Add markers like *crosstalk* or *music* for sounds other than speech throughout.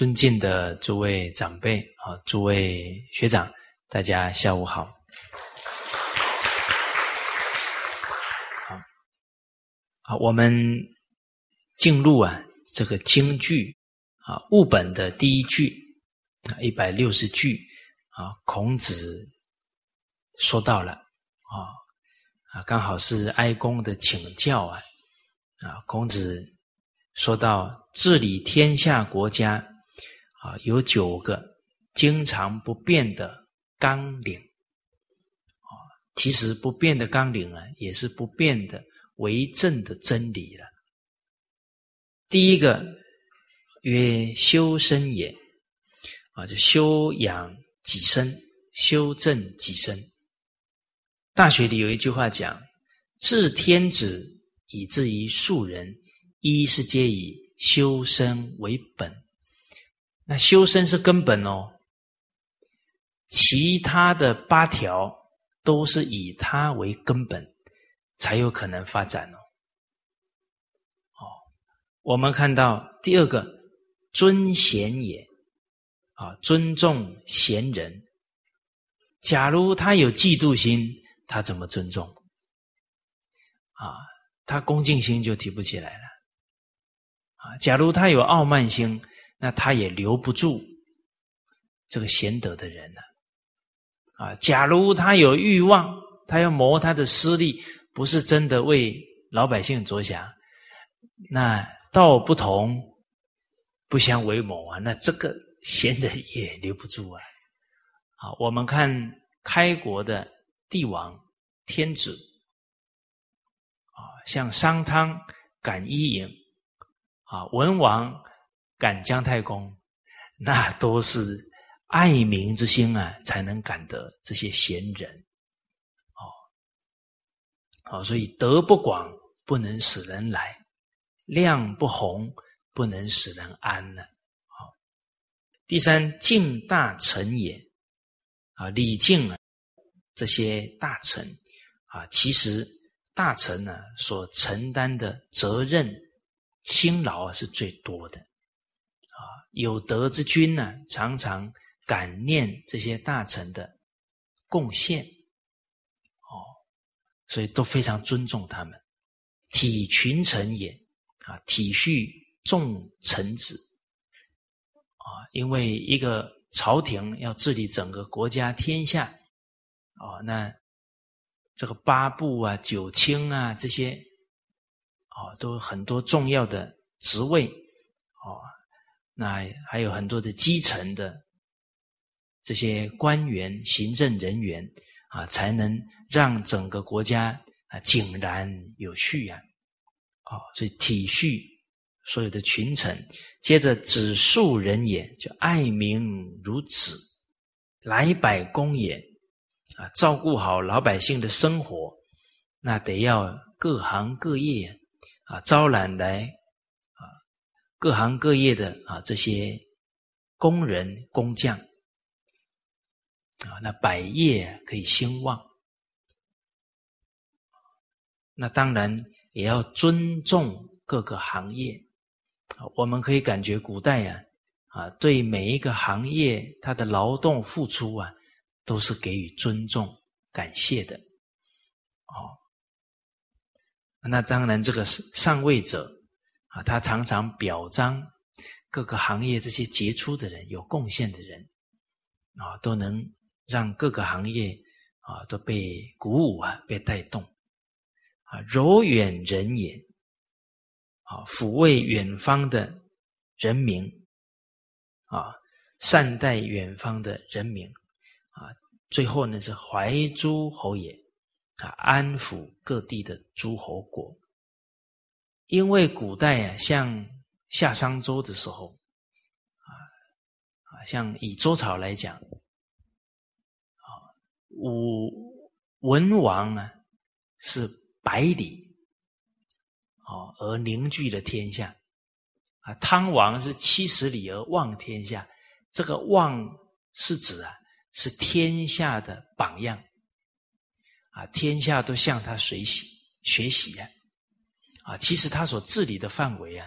尊敬的诸位长辈啊，诸位学长，大家下午好。好，好，我们进入啊这个京剧啊物本的第一句啊一百六十句啊，孔子说到了啊啊，刚好是哀公的请教啊啊，孔子说到治理天下国家。啊，有九个经常不变的纲领啊，其实不变的纲领啊，也是不变的为政的真理了。第一个曰修身也啊，就修养己身，修正己身。大学里有一句话讲：“治天子以至于庶人，一是皆以修身为本。”那修身是根本哦，其他的八条都是以它为根本，才有可能发展哦。哦，我们看到第二个尊贤也啊，尊重贤人。假如他有嫉妒心，他怎么尊重？啊，他恭敬心就提不起来了。啊，假如他有傲慢心。那他也留不住这个贤德的人了啊！假如他有欲望，他要谋他的私利，不是真的为老百姓着想，那道不同不相为谋啊！那这个贤人也留不住啊！好，我们看开国的帝王天子啊，像商汤赶伊尹啊，文王。感姜太公，那都是爱民之心啊，才能感得这些贤人。哦，好，所以德不广不能使人来，量不宏不能使人安呢。好，第三敬大臣也啊，礼敬啊这些大臣啊，其实大臣呢所承担的责任辛劳啊是最多的。有德之君呢，常常感念这些大臣的贡献，哦，所以都非常尊重他们。体群臣也啊，体恤众臣子啊，因为一个朝廷要治理整个国家天下，哦，那这个八部啊、九卿啊这些，哦，都很多重要的职位，哦。那还有很多的基层的这些官员、行政人员啊，才能让整个国家啊井然有序啊。哦，所以体恤所有的群臣，接着子庶人也，就爱民如子，来百公也啊，照顾好老百姓的生活，那得要各行各业啊，招揽来。各行各业的啊，这些工人工匠啊，那百业可以兴旺。那当然也要尊重各个行业。我们可以感觉古代呀，啊，对每一个行业他的劳动付出啊，都是给予尊重、感谢的。哦，那当然这个上位者。啊，他常常表彰各个行业这些杰出的人、有贡献的人，啊，都能让各个行业啊都被鼓舞啊，被带动。啊，柔远人也，啊，抚慰远方的人民，啊，善待远方的人民，啊，最后呢是怀诸侯也，啊，安抚各地的诸侯国。因为古代啊，像夏商周的时候，啊啊，像以周朝来讲，啊，武文王啊是百里，哦而凝聚了天下，啊，汤王是七十里而望天下，这个望是指啊是天下的榜样，啊，天下都向他学习学习呀。啊，其实他所治理的范围啊，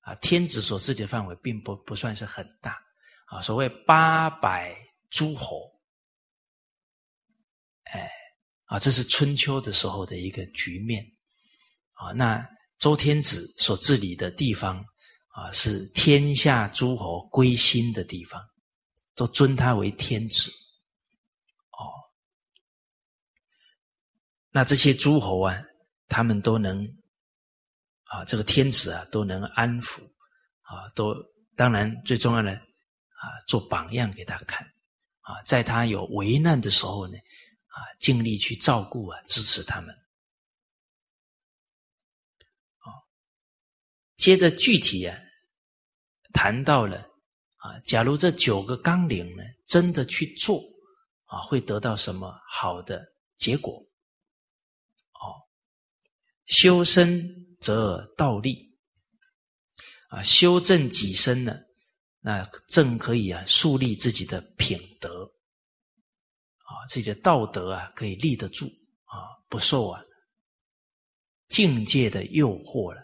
啊，天子所治理的范围并不不算是很大啊。所谓八百诸侯，哎，啊，这是春秋的时候的一个局面啊。那周天子所治理的地方啊，是天下诸侯归心的地方，都尊他为天子。哦，那这些诸侯啊，他们都能。啊，这个天子啊都能安抚，啊，都当然最重要的啊，做榜样给他看，啊，在他有危难的时候呢，啊，尽力去照顾啊，支持他们。啊，接着具体啊，谈到了啊，假如这九个纲领呢，真的去做啊，会得到什么好的结果？哦，修身。则道立啊，修正己身呢，那正可以啊，树立自己的品德啊，自己的道德啊，可以立得住啊，不受啊境界的诱惑了。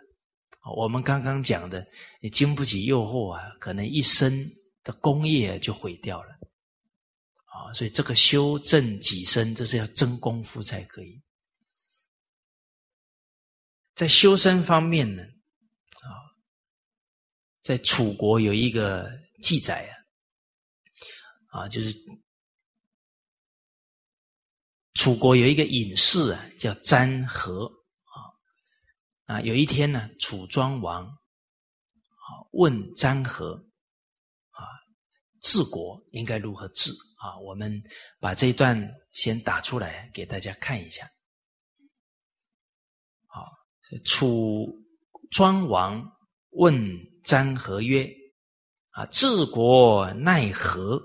我们刚刚讲的，你经不起诱惑啊，可能一生的功业就毁掉了啊。所以这个修正己身，这是要真功夫才可以。在修身方面呢，啊，在楚国有一个记载啊，啊，就是楚国有一个隐士啊，叫詹和啊，啊，有一天呢，楚庄王啊问詹和啊，治国应该如何治啊？我们把这一段先打出来给大家看一下。楚庄王问詹和曰：“啊，治国奈何？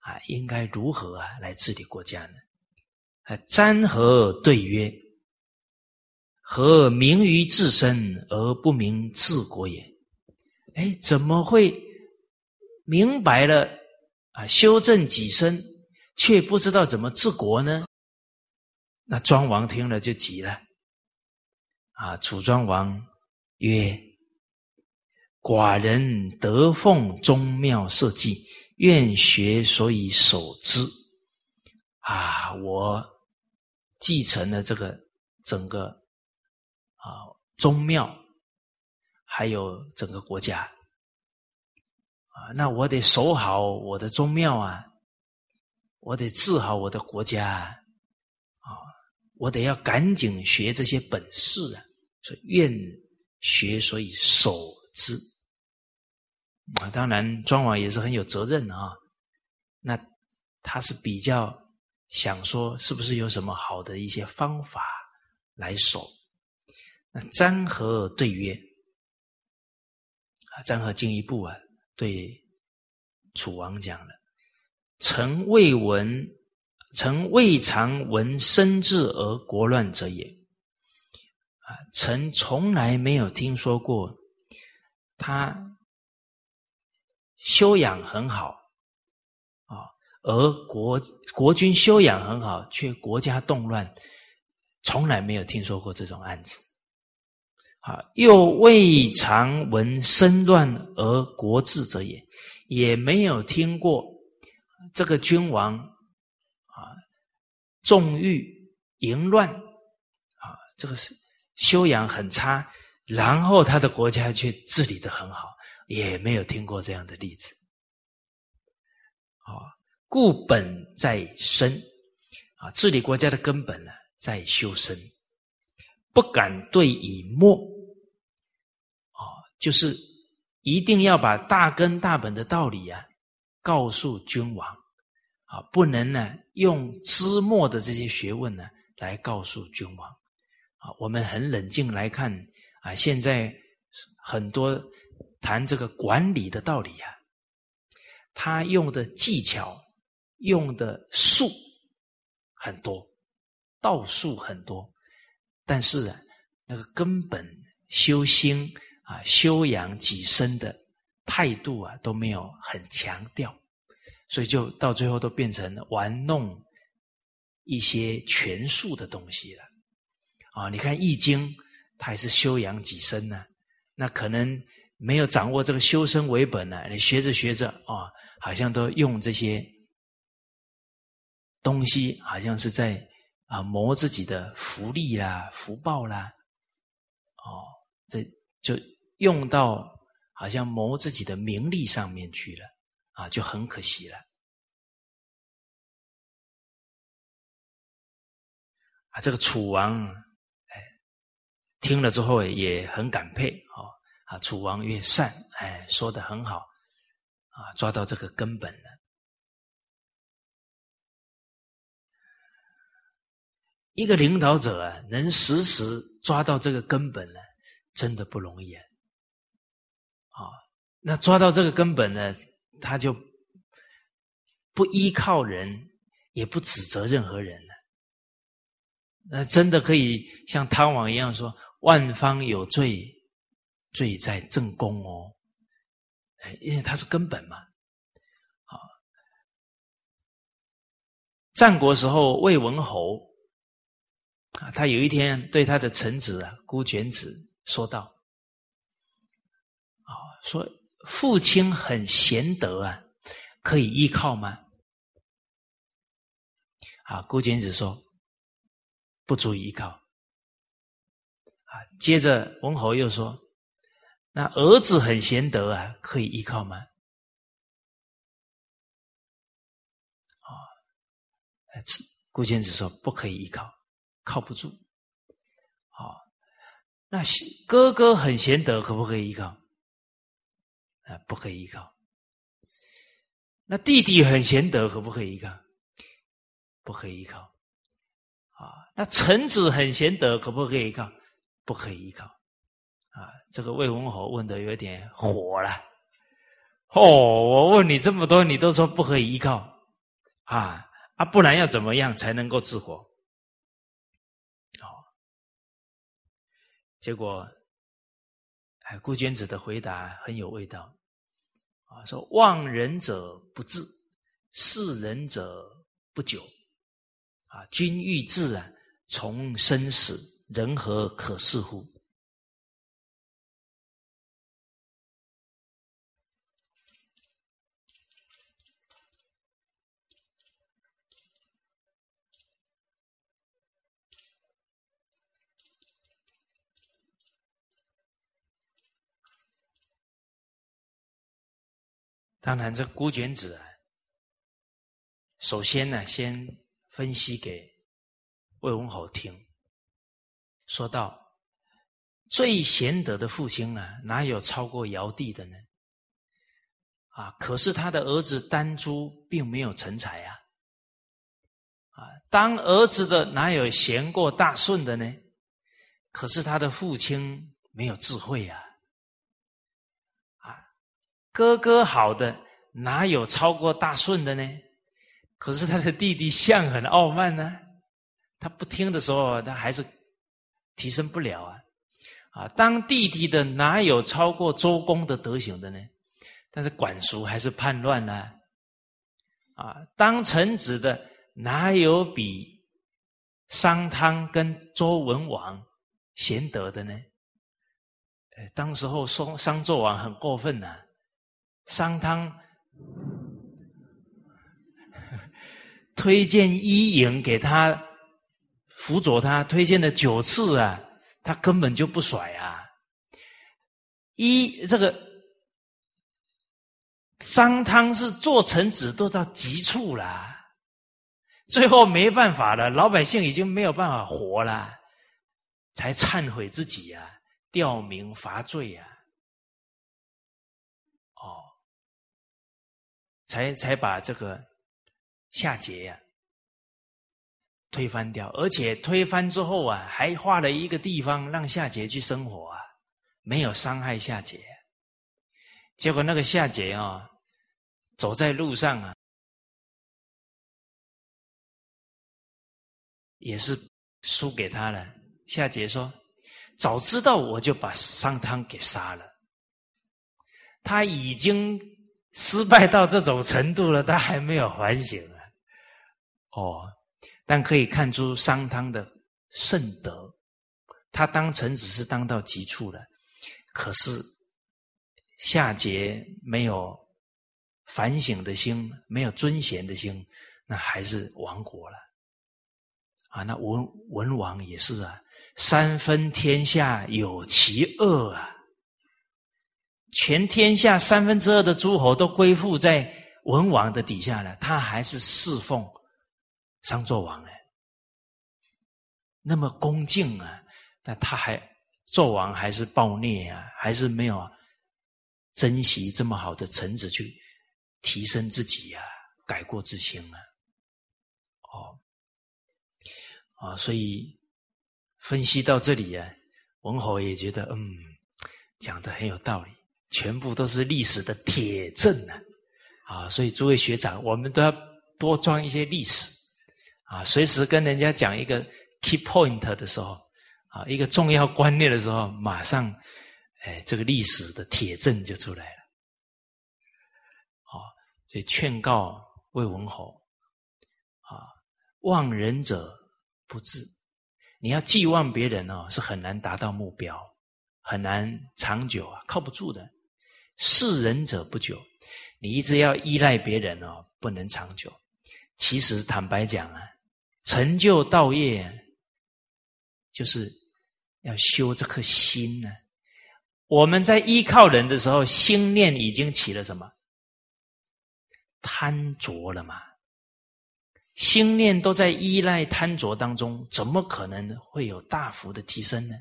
啊，应该如何啊来治理国家呢？”啊，詹和对曰：“何明于自身而不明治国也？”哎，怎么会明白了啊？修正己身，却不知道怎么治国呢？那庄王听了就急了。啊！楚庄王曰：“寡人得奉宗庙社稷，愿学所以守之。啊，我继承了这个整个啊宗庙，还有整个国家啊，那我得守好我的宗庙啊，我得治好我的国家啊，我得要赶紧学这些本事啊。”说愿学，所以守之啊。当然，庄王也是很有责任啊。那他是比较想说，是不是有什么好的一些方法来守？那张和对曰：啊，张和进一步啊，对楚王讲了：臣未闻，臣未尝闻生治而国乱者也。臣从来没有听说过他修养很好啊，而国国君修养很好，却国家动乱，从来没有听说过这种案子。啊，又未尝闻身乱而国治者也，也没有听过这个君王啊纵欲淫乱啊，这个是。修养很差，然后他的国家却治理的很好，也没有听过这样的例子。啊，故本在身，啊，治理国家的根本呢，在修身，不敢对以末，啊，就是一定要把大根大本的道理啊，告诉君王，啊，不能呢用枝末的这些学问呢来告诉君王。啊，我们很冷静来看啊，现在很多谈这个管理的道理啊，他用的技巧、用的术很多，道术很多，但是啊，那个根本修心啊、修养己身的态度啊，都没有很强调，所以就到最后都变成玩弄一些权术的东西了。啊，你看《易经》，它也是修养己身呢。那可能没有掌握这个修身为本呢，你学着学着啊，好像都用这些东西，好像是在啊磨自己的福利啦、福报啦，哦，这就用到好像磨自己的名利上面去了啊，就很可惜了。啊，这个楚王，听了之后也很感佩哦。啊，楚王越善，哎，说的很好，啊，抓到这个根本了。一个领导者啊，能时时抓到这个根本呢，真的不容易啊。啊，那抓到这个根本呢，他就不依靠人，也不指责任何人了。那真的可以像汤王一样说：“万方有罪，罪在正宫哦。”，因为他是根本嘛。好，战国时候魏文侯啊，他有一天对他的臣子啊孤卷子说道：“啊，说父亲很贤德啊，可以依靠吗？”啊，孤卷子说。不足以依靠！接着文侯又说：“那儿子很贤德啊，可以依靠吗？”啊，顾坚子说：“不可以依靠，靠不住。”啊，那哥哥很贤德，可不可以依靠？啊，不可以依靠。那弟弟很贤德，可不可以依靠？不可以依靠。啊，那臣子很贤德，可不可以依靠？不可以依靠。啊，这个魏文侯问的有点火了。哦，我问你这么多，你都说不可以依靠，啊啊，不然要怎么样才能够治国？哦，结果，哎，顾娟子的回答很有味道。啊，说望人者不治，视人者不久。啊，君欲治啊，从生死，人何可视乎？当然，这孤卷子啊，首先呢，先。分析给魏文侯听，说道：“最贤德的父亲啊，哪有超过尧帝的呢？啊，可是他的儿子丹朱并没有成才啊！啊，当儿子的哪有贤过大舜的呢？可是他的父亲没有智慧啊！啊，哥哥好的哪有超过大舜的呢？”可是他的弟弟象很傲慢呢，他不听的时候，他还是提升不了啊！啊，当弟弟的哪有超过周公的德行的呢？但是管叔还是叛乱呢？啊，当臣子的哪有比商汤跟周文王贤德的呢？当时候商商纣王很过分呐，商汤。推荐伊尹给他辅佐他，推荐了九次啊，他根本就不甩啊。一这个商汤是做臣子做到极处了，最后没办法了，老百姓已经没有办法活了，才忏悔自己啊，吊民伐罪啊，哦，才才把这个。夏桀呀，推翻掉，而且推翻之后啊，还划了一个地方让夏桀去生活啊，没有伤害夏桀。结果那个夏桀啊，走在路上啊，也是输给他了。夏桀说：“早知道我就把商汤给杀了。”他已经失败到这种程度了，他还没有反省啊。哦，但可以看出商汤的圣德，他当臣子是当到极处了，可是夏桀没有反省的心，没有尊贤的心，那还是亡国了。啊，那文文王也是啊，三分天下有其二啊，全天下三分之二的诸侯都归附在文王的底下了，他还是侍奉商纣王哎，那么恭敬啊，但他还纣王还是暴虐啊，还是没有珍惜这么好的臣子去提升自己啊，改过自新啊，哦。啊，所以分析到这里啊，文侯也觉得嗯，讲的很有道理，全部都是历史的铁证呢。啊，所以诸位学长，我们都要多装一些历史啊，随时跟人家讲一个 key point 的时候啊，一个重要观念的时候，马上哎，这个历史的铁证就出来了。好，所以劝告魏文侯啊，望人者。不治，你要寄望别人哦，是很难达到目标，很难长久啊，靠不住的。是人者不久，你一直要依赖别人哦，不能长久。其实坦白讲啊，成就道业，就是要修这颗心呢。我们在依靠人的时候，心念已经起了什么贪着了嘛？心念都在依赖贪着当中，怎么可能会有大幅的提升呢？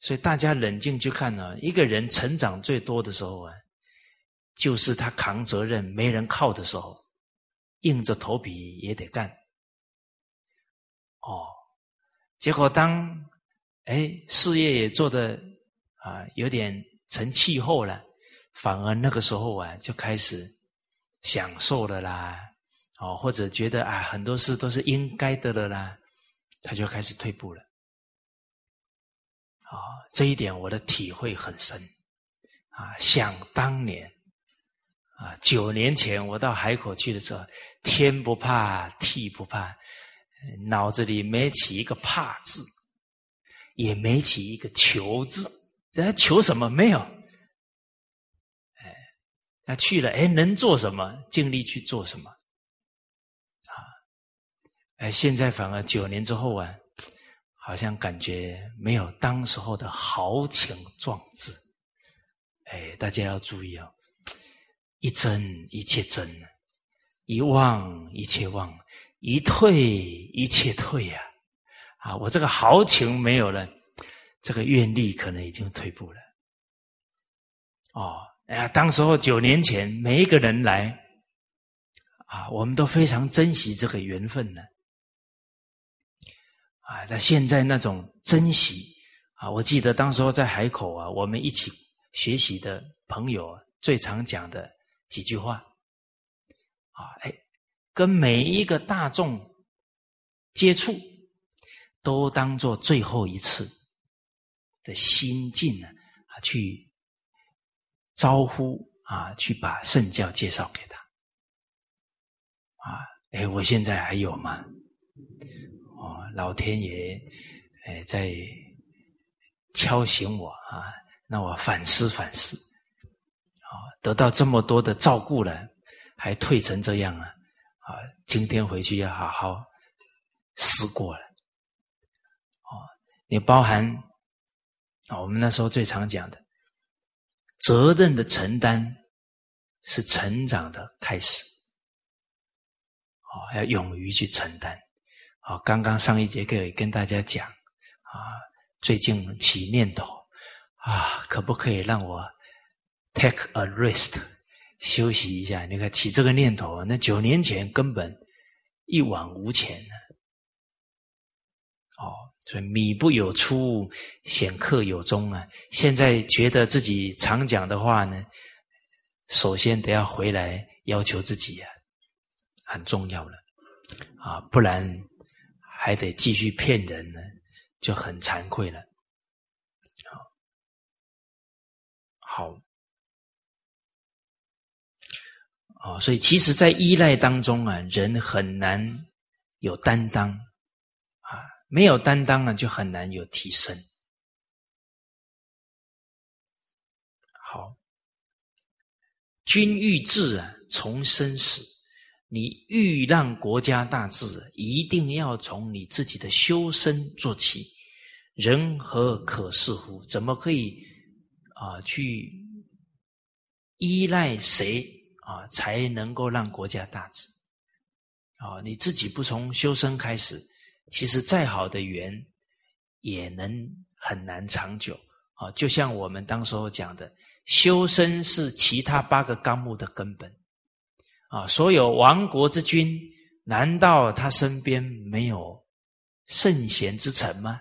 所以大家冷静去看呢，一个人成长最多的时候啊，就是他扛责任没人靠的时候，硬着头皮也得干。哦，结果当哎事业也做的啊有点成气候了，反而那个时候啊就开始。享受的啦，哦，或者觉得啊，很多事都是应该的了啦，他就开始退步了。啊，这一点我的体会很深。啊，想当年，啊，九年前我到海口去的时候，天不怕地不怕，脑子里没起一个怕字，也没起一个求字，人家求什么没有？哎那去了，哎，能做什么？尽力去做什么？啊，哎，现在反而九年之后啊，好像感觉没有当时候的豪情壮志。哎，大家要注意哦，一真一切真，一忘一切忘，一退一切退呀！啊，我这个豪情没有了，这个愿力可能已经退步了。哦。哎呀，当时候九年前，每一个人来，啊，我们都非常珍惜这个缘分呢。啊，那现在那种珍惜啊，我记得当时候在海口啊，我们一起学习的朋友最常讲的几句话，啊，哎，跟每一个大众接触，都当做最后一次的心境呢，啊，去。招呼啊，去把圣教介绍给他啊！哎，我现在还有吗？哦，老天爷哎，在敲醒我啊！那我反思反思！得到这么多的照顾了，还退成这样啊！啊，今天回去要好好思过了。哦，也包含啊，我们那时候最常讲的。责任的承担是成长的开始，哦，要勇于去承担。啊，刚刚上一节课也跟大家讲，啊，最近起念头，啊，可不可以让我 take a rest 休息一下？你看起这个念头，那九年前根本一往无前呢。哦。所以米不有出，显客有终啊！现在觉得自己常讲的话呢，首先得要回来要求自己啊，很重要了啊，不然还得继续骗人呢，就很惭愧了。好，好，哦，所以其实，在依赖当中啊，人很难有担当啊。没有担当啊，就很难有提升。好君欲治啊，从身始。你欲让国家大治，一定要从你自己的修身做起。人何可恃乎？怎么可以啊？去依赖谁啊，才能够让国家大治？啊，你自己不从修身开始，其实再好的缘也能很难长久。啊，就像我们当时候讲的。修身是其他八个纲目的根本，啊，所有亡国之君，难道他身边没有圣贤之臣吗？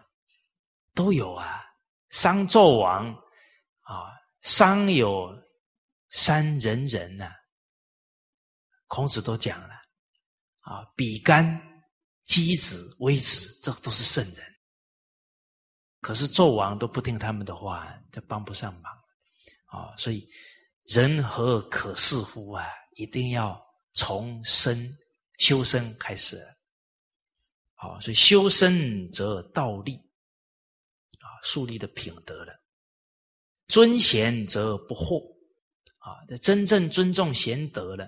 都有啊，商纣王啊，商有三人人呐，孔子都讲了，啊，比干、箕子、微子，这都是圣人，可是纣王都不听他们的话，就帮不上忙。啊，所以人何可似乎啊？一定要从身修身开始。好，所以修身则道立啊，树立的品德了。尊贤则不惑啊，这真正尊重贤德了，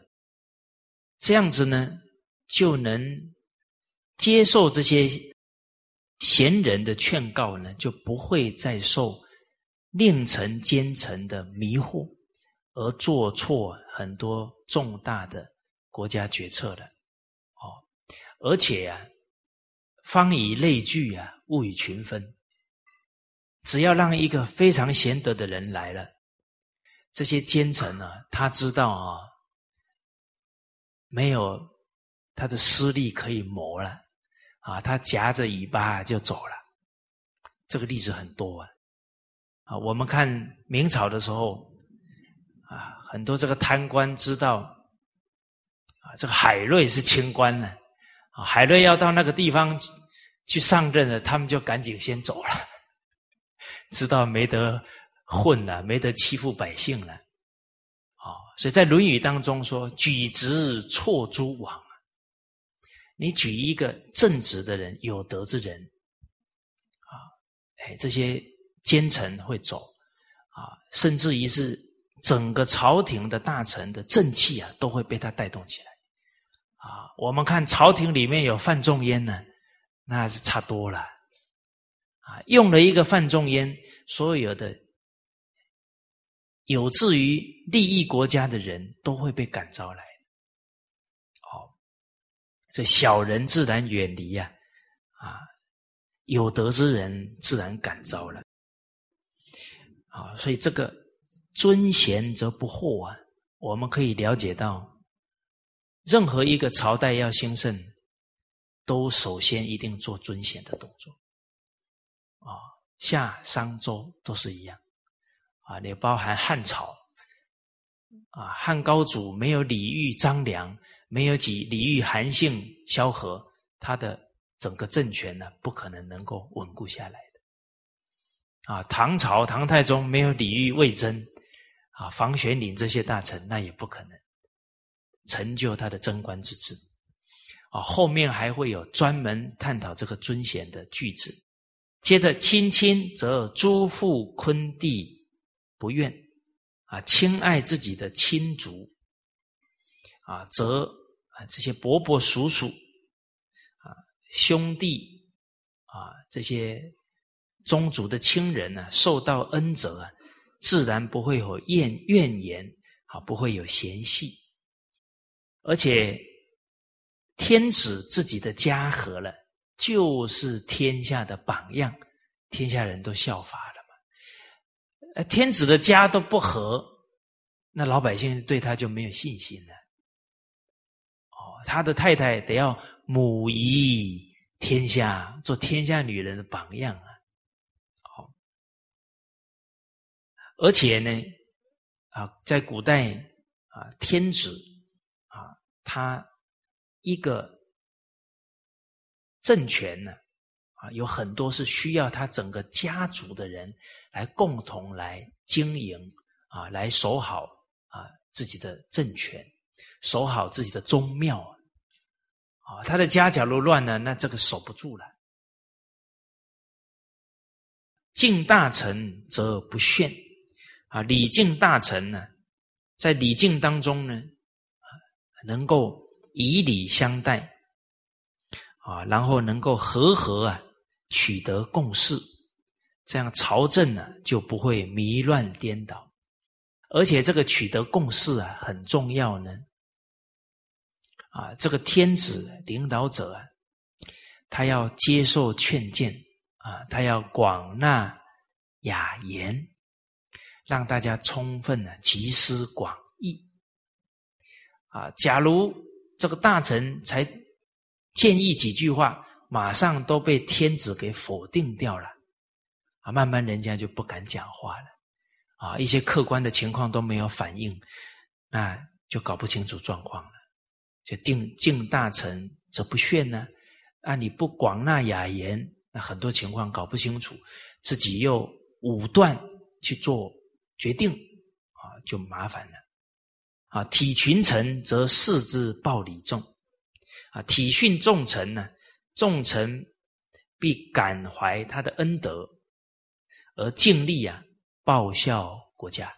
这样子呢，就能接受这些贤人的劝告呢，就不会再受。令臣奸臣的迷惑，而做错很多重大的国家决策了，哦，而且呀，方以类聚啊，物以群分。只要让一个非常贤德的人来了，这些奸臣呢，他知道啊，没有他的私利可以谋了，啊，他夹着尾巴就走了。这个例子很多啊。啊，我们看明朝的时候，啊，很多这个贪官知道，啊，这个海瑞是清官呢，啊，海瑞要到那个地方去上任了，他们就赶紧先走了，知道没得混了，没得欺负百姓了，所以在《论语》当中说：“举直错诸枉。”你举一个正直的人、有德之人，啊，哎，这些。奸臣会走，啊，甚至于是整个朝廷的大臣的正气啊，都会被他带动起来，啊，我们看朝廷里面有范仲淹呢，那是差多了，啊，用了一个范仲淹，所有的有志于利益国家的人都会被感召来，哦，所以小人自然远离呀，啊，有德之人自然感召了。啊，所以这个尊贤则不惑啊，我们可以了解到，任何一个朝代要兴盛，都首先一定做尊贤的动作。啊，夏、商、周都是一样，啊，也包含汉朝，啊，汉高祖没有李煜、张良，没有几李煜、韩信、萧何，他的整个政权呢，不可能能够稳固下来。啊，唐朝唐太宗没有李煜、魏征，啊，房玄龄这些大臣，那也不可能成就他的贞观之治。啊，后面还会有专门探讨这个尊贤的句子。接着，亲亲则诸父昆弟不愿，啊，亲爱自己的亲族，啊，则啊这些伯伯叔叔，啊兄弟，啊这些。宗族的亲人呢，受到恩泽啊，自然不会有怨怨言，啊，不会有嫌隙。而且天子自己的家和了，就是天下的榜样，天下人都效法了。呃，天子的家都不和，那老百姓对他就没有信心了。哦，他的太太得要母仪天下，做天下女人的榜样啊。哦而且呢，啊，在古代啊，天子啊，他一个政权呢，有很多是需要他整个家族的人来共同来经营啊，来守好啊自己的政权，守好自己的宗庙啊，他的家假如乱了，那这个守不住了。敬大臣则不炫。啊，礼敬大臣呢，在礼敬当中呢，能够以礼相待，啊，然后能够和和啊，取得共识，这样朝政呢就不会迷乱颠倒，而且这个取得共识啊很重要呢，啊，这个天子领导者啊，他要接受劝谏啊，他要广纳雅言。让大家充分的集思广益啊！假如这个大臣才建议几句话，马上都被天子给否定掉了啊！慢慢人家就不敢讲话了啊！一些客观的情况都没有反应，那就搞不清楚状况了。就定敬大臣则不炫呢？啊，你不广纳雅言，那很多情况搞不清楚，自己又武断去做。决定啊，就麻烦了啊！体群臣则视之暴礼重啊，体训重臣呢，重臣必感怀他的恩德，而尽力啊报效国家。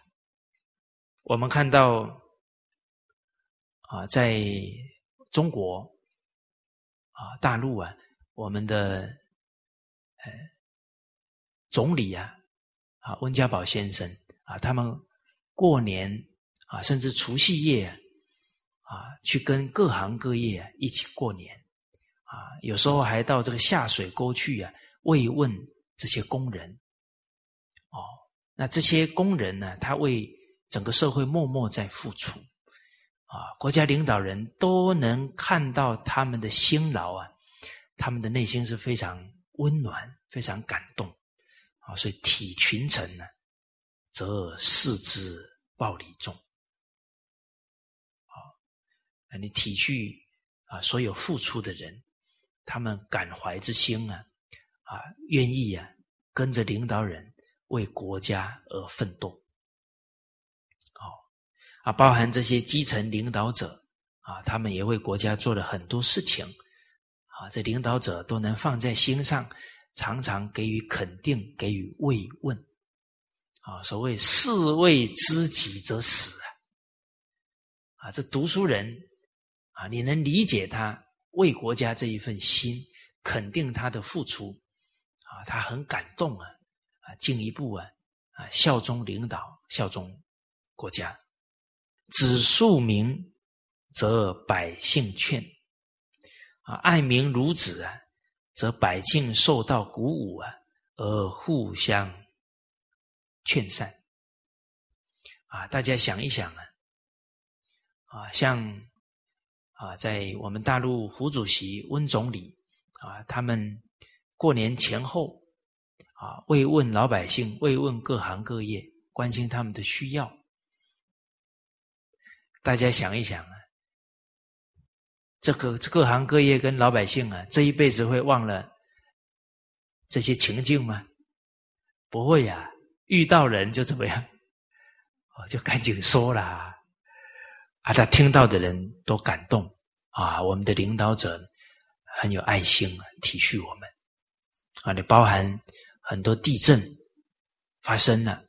我们看到啊，在中国啊大陆啊，我们的呃总理啊啊温家宝先生。啊，他们过年啊，甚至除夕夜啊，去跟各行各业一起过年啊，有时候还到这个下水沟去啊，慰问这些工人。哦，那这些工人呢，他为整个社会默默在付出啊，国家领导人都能看到他们的辛劳啊，他们的内心是非常温暖、非常感动啊，所以体群臣呢。则视之暴礼重，啊，你体恤啊，所有付出的人，他们感怀之心啊，啊，愿意啊，跟着领导人为国家而奋斗，哦，啊，包含这些基层领导者啊，他们也为国家做了很多事情，啊，这领导者都能放在心上，常常给予肯定，给予慰问。啊，所谓士为知己者死啊！啊，这读书人啊，你能理解他为国家这一份心，肯定他的付出啊，他很感动啊啊，进一步啊啊，效忠领导，效忠国家。子庶民，则百姓劝啊，爱民如子啊，则百姓受到鼓舞啊，而互相。劝善啊，大家想一想啊，啊，像啊，在我们大陆胡主席、温总理啊，他们过年前后啊，慰问老百姓，慰问各行各业，关心他们的需要。大家想一想啊，这个各行各业跟老百姓啊，这一辈子会忘了这些情境吗？不会呀。遇到人就怎么样，我，*laughs* 就赶紧说了，啊，他听到的人都感动。啊，我们的领导者很有爱心，体恤我们。啊，你包含很多地震发生了，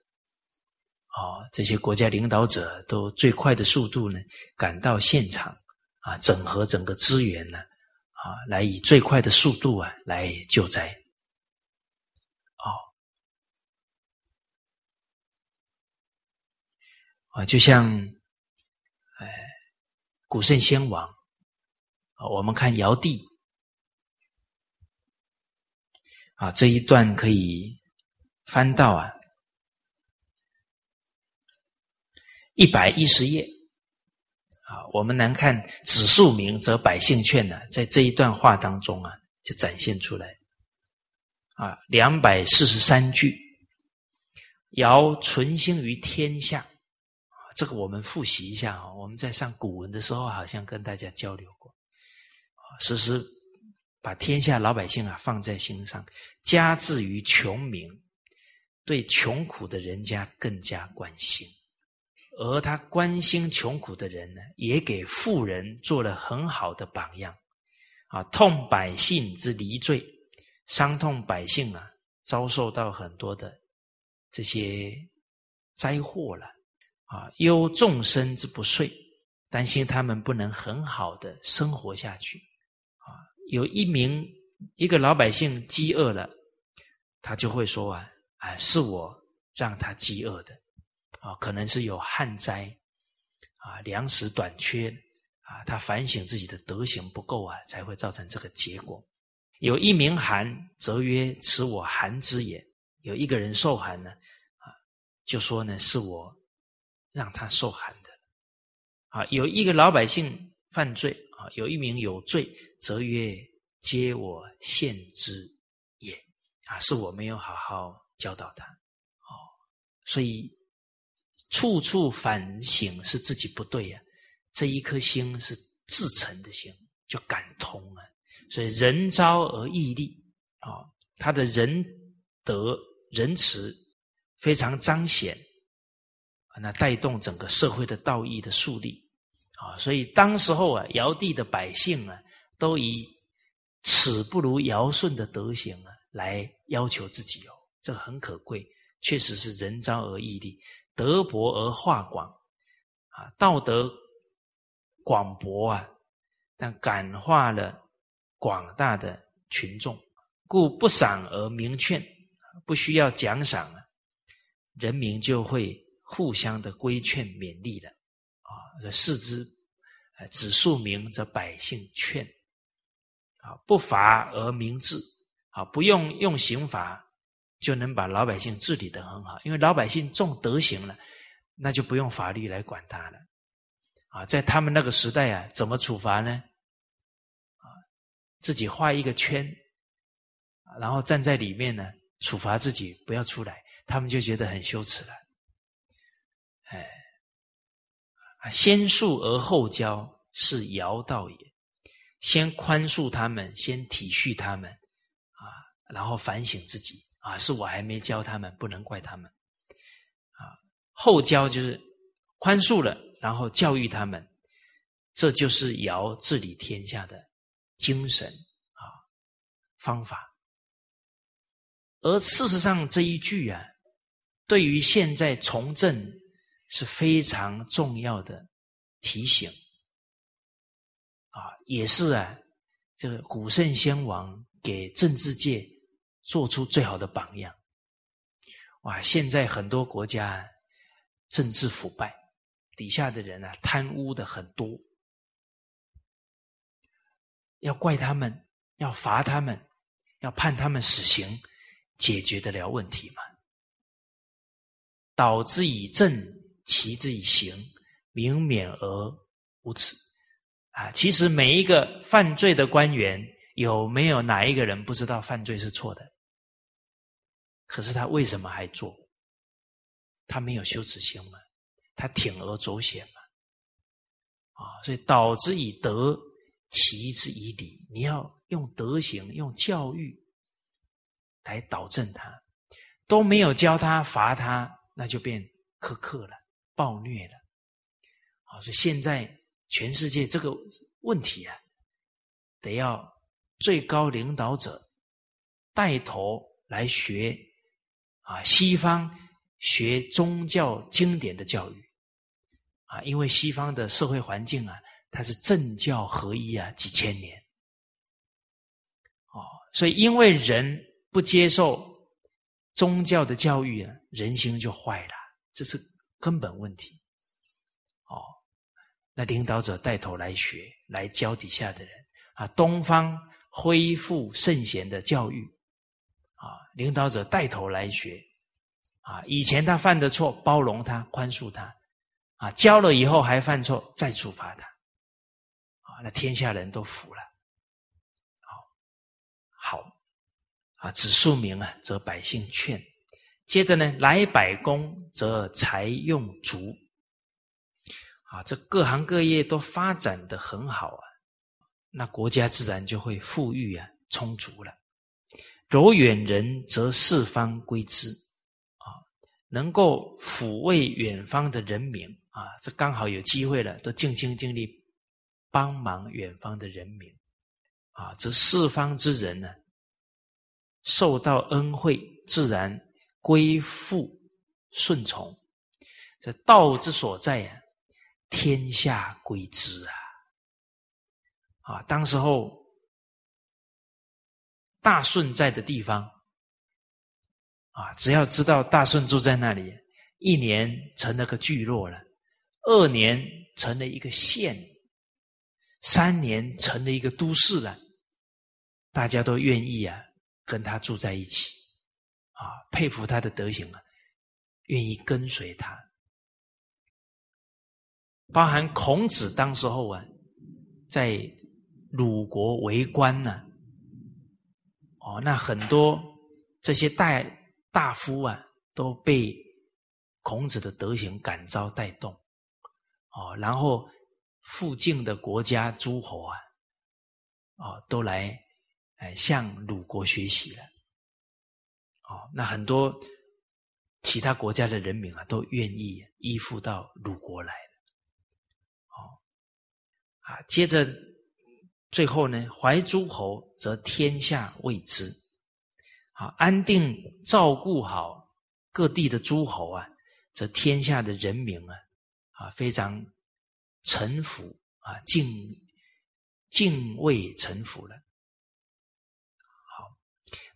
哦，这些国家领导者都最快的速度呢赶到现场啊，整合整个资源呢啊，来以最快的速度啊来救灾。哦。啊，就像，古圣先王啊，我们看尧帝啊，这一段可以翻到啊一百一十页啊，我们难看“子庶民，则百姓劝”呢，在这一段话当中啊，就展现出来啊，两百四十三句，尧存心于天下。这个我们复习一下啊，我们在上古文的时候，好像跟大家交流过，时时把天下老百姓啊放在心上，加至于穷民，对穷苦的人家更加关心，而他关心穷苦的人呢，也给富人做了很好的榜样，啊，痛百姓之离罪，伤痛百姓啊，遭受到很多的这些灾祸了。啊，忧众生之不遂，担心他们不能很好的生活下去。啊，有一名一个老百姓饥饿了，他就会说啊，哎，是我让他饥饿的，啊，可能是有旱灾，啊，粮食短缺，啊，他反省自己的德行不够啊，才会造成这个结果。有一名寒，则曰：“此我寒之也。”有一个人受寒呢，啊，就说呢，是我。让他受寒的，啊，有一个老百姓犯罪啊，有一名有罪，则曰：“皆我献之也。”啊，是我没有好好教导他，哦，所以处处反省是自己不对呀。这一颗心是至诚的心，就感通啊。所以人招而义利啊，他的仁德仁慈非常彰显。那带动整个社会的道义的树立，啊，所以当时候啊，尧帝的百姓啊，都以此不如尧舜的德行啊，来要求自己哦，这很可贵，确实是人昭而义利，德薄而化广，啊，道德广博啊，但感化了广大的群众，故不赏而明劝，不需要奖赏啊，人民就会。互相的规劝勉励了，啊，这四之，呃，子庶民则百姓劝，啊，不罚而明治，啊，不用用刑罚就能把老百姓治理的很好，因为老百姓重德行了，那就不用法律来管他了，啊，在他们那个时代啊，怎么处罚呢？啊，自己画一个圈，然后站在里面呢，处罚自己不要出来，他们就觉得很羞耻了。哎，啊，先恕而后教是尧道也。先宽恕他们，先体恤他们，啊，然后反省自己，啊，是我还没教他们，不能怪他们，啊，后教就是宽恕了，然后教育他们，这就是尧治理天下的精神啊方法。而事实上这一句啊，对于现在从政。是非常重要的提醒啊，也是啊，这个古圣先王给政治界做出最好的榜样。哇，现在很多国家政治腐败，底下的人啊贪污的很多，要怪他们，要罚他们，要判他们死刑，解决得了问题吗？导之以政。其之以刑，明免而无耻。啊，其实每一个犯罪的官员，有没有哪一个人不知道犯罪是错的？可是他为什么还做？他没有羞耻心吗？他铤而走险吗？啊，所以导之以德，齐之以礼。你要用德行，用教育来导正他，都没有教他，罚他，那就变苛刻了。暴虐了，啊！所以现在全世界这个问题啊，得要最高领导者带头来学啊，西方学宗教经典的教育啊，因为西方的社会环境啊，它是政教合一啊，几千年，哦，所以因为人不接受宗教的教育啊，人心就坏了，这是。根本问题，哦，那领导者带头来学，来教底下的人。啊。东方恢复圣贤的教育，啊，领导者带头来学，啊，以前他犯的错，包容他，宽恕他，啊，教了以后还犯错，再处罚他，啊，那天下人都服了，好，好，啊，子庶民啊，则百姓劝。接着呢，来百工则财用足，啊，这各行各业都发展的很好啊，那国家自然就会富裕啊，充足了。柔远人则四方归之，啊，能够抚慰远方的人民啊，这刚好有机会了，都尽心尽力帮忙远方的人民，啊，这四方之人呢，受到恩惠，自然。归附顺从，这道之所在呀，天下归之啊！啊，当时候大顺在的地方，啊，只要知道大顺住在那里，一年成了个聚落了，二年成了一个县，三年成了一个都市了，大家都愿意啊跟他住在一起，啊，佩服他的德行啊，愿意跟随他。包含孔子当时候啊，在鲁国为官呢，哦，那很多这些大大夫啊，都被孔子的德行感召带动，哦，然后附近的国家诸侯啊，哦，都来哎向鲁国学习了，哦，那很多其他国家的人民啊，都愿意依附到鲁国来哦。啊，接着最后呢，怀诸侯则天下未之。好，安定照顾好各地的诸侯啊，则天下的人民啊，啊非常臣服啊，敬敬畏臣服了。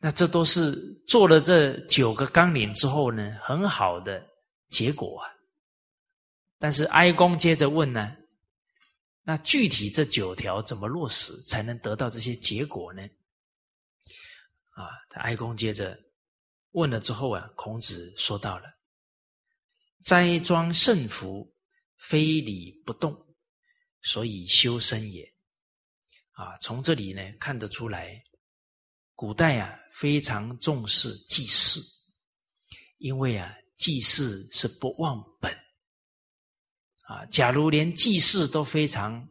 那这都是做了这九个纲领之后呢，很好的结果啊。但是哀公接着问呢？那具体这九条怎么落实，才能得到这些结果呢？啊，哀公接着问了之后啊，孔子说到了：“斋庄慎服，非礼不动，所以修身也。”啊，从这里呢看得出来，古代啊非常重视祭祀，因为啊祭祀是不忘本。啊，假如连祭祀都非常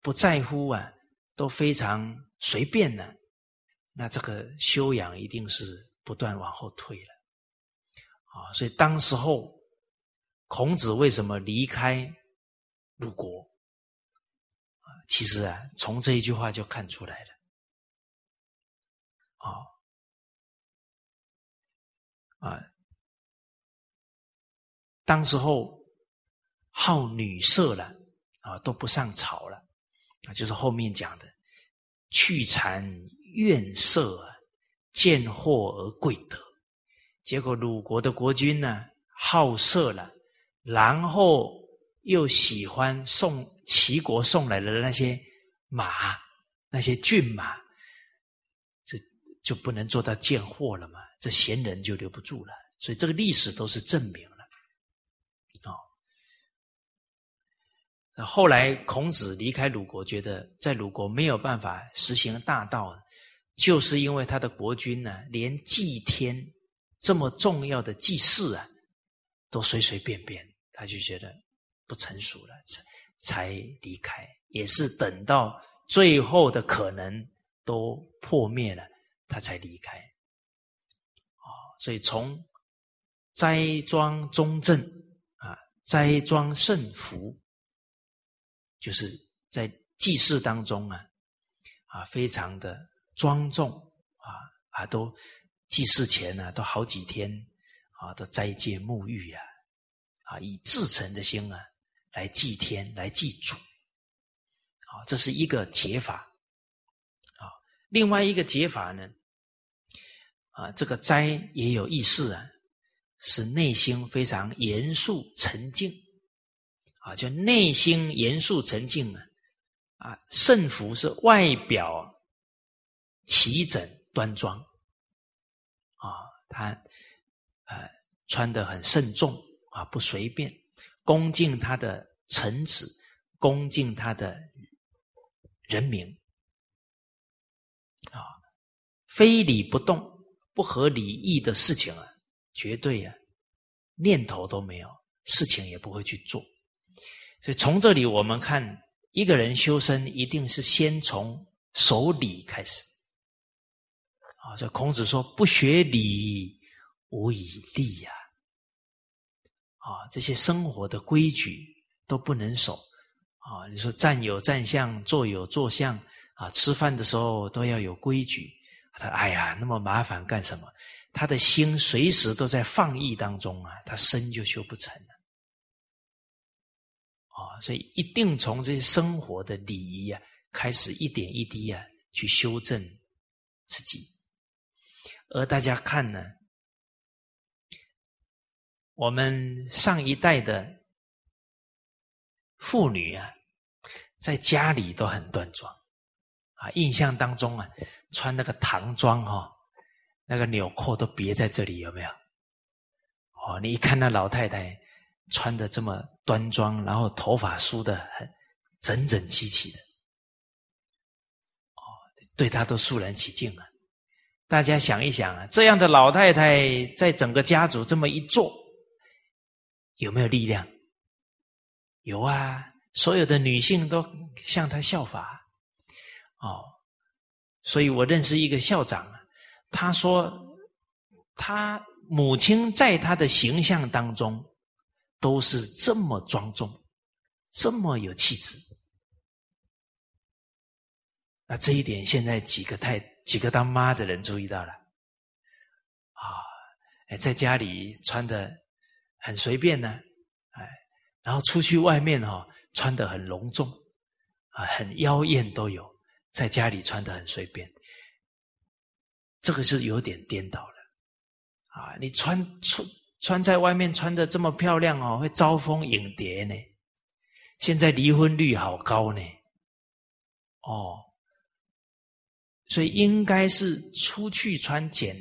不在乎啊，都非常随便呢，那这个修养一定是不断往后退了。啊，所以当时候孔子为什么离开鲁国？其实啊，从这一句话就看出来了。啊，当时候。好女色了啊，都不上朝了啊，就是后面讲的去禅怨色，见货而贵德。结果鲁国的国君呢，好色了，然后又喜欢送齐国送来的那些马，那些骏马，这就不能做到见货了嘛？这贤人就留不住了。所以这个历史都是证明了。哦。后来孔子离开鲁国，觉得在鲁国没有办法实行大道，就是因为他的国君呢，连祭天这么重要的祭祀啊，都随随便便，他就觉得不成熟了，才才离开。也是等到最后的可能都破灭了，他才离开。所以从斋庄中正啊，斋庄慎福。就是在祭祀当中啊，啊，非常的庄重啊啊，都祭祀前呢，都好几天啊，都斋戒沐浴啊，啊，以至诚的心啊来祭天，来祭祖，啊，这是一个解法啊。另外一个解法呢，啊，这个斋也有意思啊，是内心非常严肃沉静。啊，就内心严肃沉静啊，啊，圣服是外表齐整端庄，啊，他呃穿的很慎重啊，不随便，恭敬他的臣子，恭敬他的人民，啊，非礼不动，不合礼义的事情啊，绝对啊，念头都没有，事情也不会去做。所以从这里我们看，一个人修身一定是先从守礼开始。啊，这孔子说：“不学礼，无以立呀。”啊，这些生活的规矩都不能守。啊，你说站有站相，坐有坐相，啊，吃饭的时候都要有规矩。他哎呀，那么麻烦干什么？他的心随时都在放逸当中啊，他身就修不成了。啊，所以一定从这些生活的礼仪啊，开始一点一滴啊，去修正自己。而大家看呢，我们上一代的妇女啊，在家里都很端庄啊，印象当中啊，穿那个唐装哈。那个纽扣都别在这里，有没有？哦，你一看那老太太穿的这么端庄，然后头发梳的很整整齐齐的，哦，对她都肃然起敬了。大家想一想啊，这样的老太太在整个家族这么一做，有没有力量？有啊，所有的女性都向她效法。哦，所以我认识一个校长。他说：“他母亲在他的形象当中都是这么庄重，这么有气质。那这一点，现在几个太几个当妈的人注意到了啊！在家里穿的很随便呢，哎，然后出去外面哈，穿的很隆重啊，很妖艳都有，在家里穿的很随便。”这个是有点颠倒了，啊！你穿穿穿在外面穿的这么漂亮哦，会招蜂引蝶呢。现在离婚率好高呢，哦，所以应该是出去穿简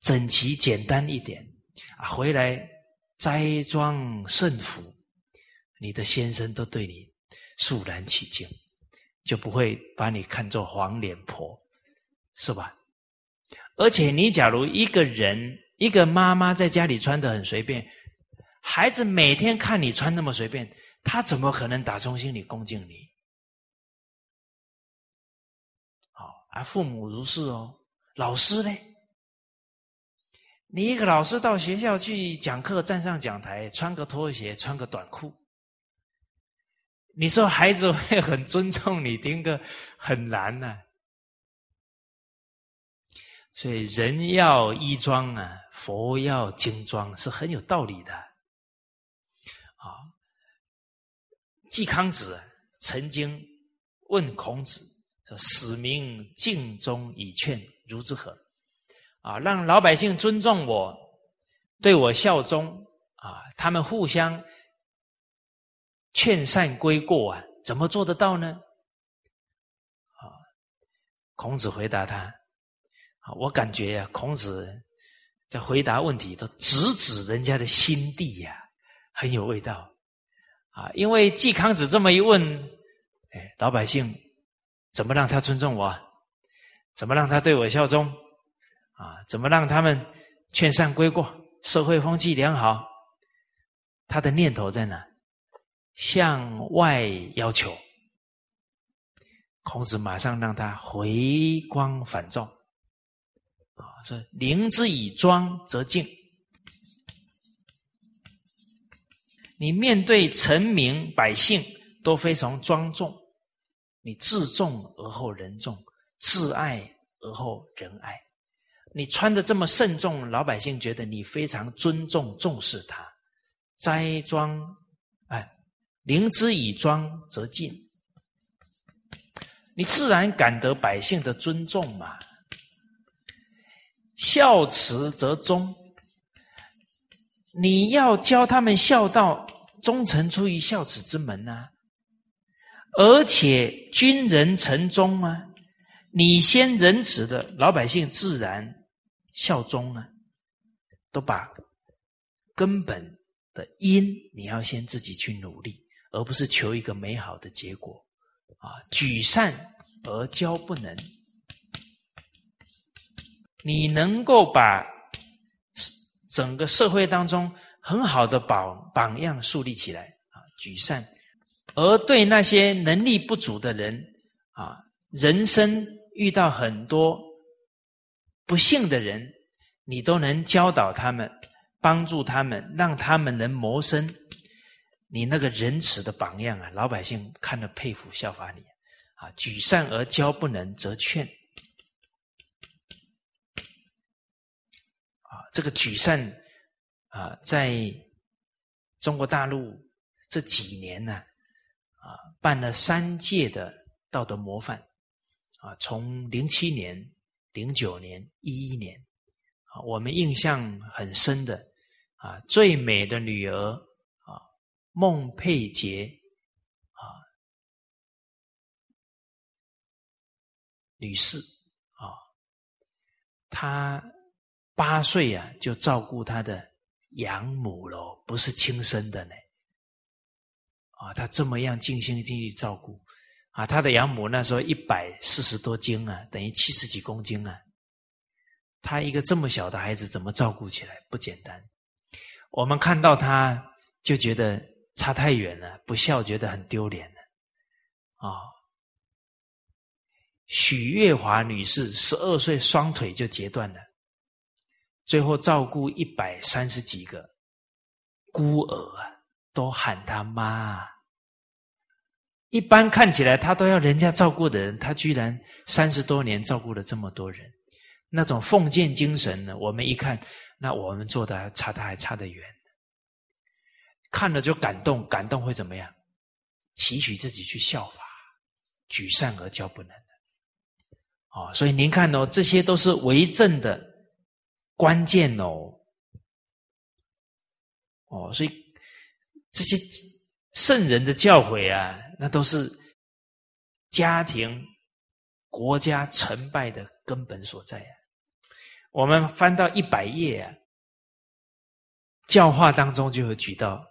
整齐简单一点啊，回来斋装盛服，你的先生都对你肃然起敬，就不会把你看作黄脸婆，是吧？而且，你假如一个人，一个妈妈在家里穿的很随便，孩子每天看你穿那么随便，他怎么可能打从心里恭敬你？好，而父母如是哦。老师呢？你一个老师到学校去讲课，站上讲台，穿个拖鞋，穿个短裤，你说孩子会很尊重你？听个很难呢。所以人要衣装啊，佛要精装，是很有道理的。啊，季康子曾经问孔子说：“使民敬忠以劝，如之何？”啊，让老百姓尊重我，对我效忠啊，他们互相劝善归过啊，怎么做得到呢？啊，孔子回答他。啊我感觉呀，孔子在回答问题都直指人家的心地呀，很有味道啊。因为季康子这么一问，哎，老百姓怎么让他尊重我？怎么让他对我效忠？啊，怎么让他们劝善归过？社会风气良好，他的念头在哪？向外要求。孔子马上让他回光返照。啊，说灵之以庄则静。你面对臣民百姓都非常庄重，你自重而后人重，自爱而后人爱。你穿的这么慎重，老百姓觉得你非常尊重重视他。斋庄，哎，灵之以庄则敬，你自然感得百姓的尊重嘛。孝慈则忠，你要教他们孝道，忠诚出于孝子之门呐。而且君人臣忠啊，你先仁慈的，老百姓自然效忠啊。都把根本的因，你要先自己去努力，而不是求一个美好的结果啊。举善而教不能。你能够把整个社会当中很好的榜榜样树立起来啊，举善，而对那些能力不足的人啊，人生遇到很多不幸的人，你都能教导他们，帮助他们，让他们能谋生。你那个仁慈的榜样啊，老百姓看了佩服效法你，啊，举善而教不能，则劝，啊，这个举善啊，在中国大陆这几年呢、啊，啊，办了三届的道德模范，啊，从零七年、零九年、一一年，啊，我们印象很深的，啊，最美的女儿孟佩杰啊，女士啊，她。八岁啊，就照顾她的养母喽，不是亲生的呢。啊，她这么样尽心尽力照顾，啊，她的养母那时候一百四十多斤啊，等于七十几公斤啊。他一个这么小的孩子，怎么照顾起来不简单？我们看到他就觉得差太远了，不孝觉得很丢脸了。啊，许月华女士十二岁双腿就截断了。最后照顾一百三十几个孤儿啊，都喊他妈。一般看起来他都要人家照顾的人，他居然三十多年照顾了这么多人，那种奉献精神呢？我们一看，那我们做的还差他还差得远。看了就感动，感动会怎么样？期许自己去效法，举善而教不能的。哦，所以您看哦，这些都是为政的。关键哦，哦，所以这些圣人的教诲啊，那都是家庭、国家成败的根本所在啊。我们翻到一百页啊，教化当中就有举到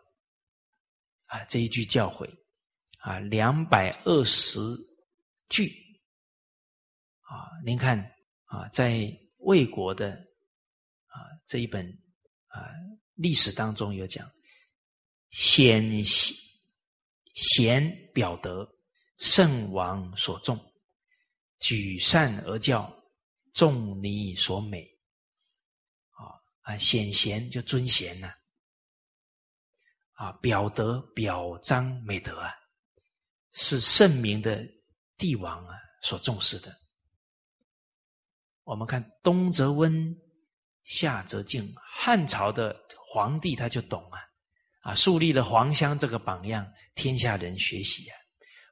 啊这一句教诲啊，两百二十句啊，您看啊，在魏国的。啊这一本啊，历史当中有讲，贤贤表德，圣王所重，举善而教，众尼所美。啊啊，显贤就尊贤呐，啊表德表彰美德啊，是圣明的帝王啊所重视的。我们看冬则温。夏则敬，汉朝的皇帝他就懂啊，啊，树立了黄香这个榜样，天下人学习啊，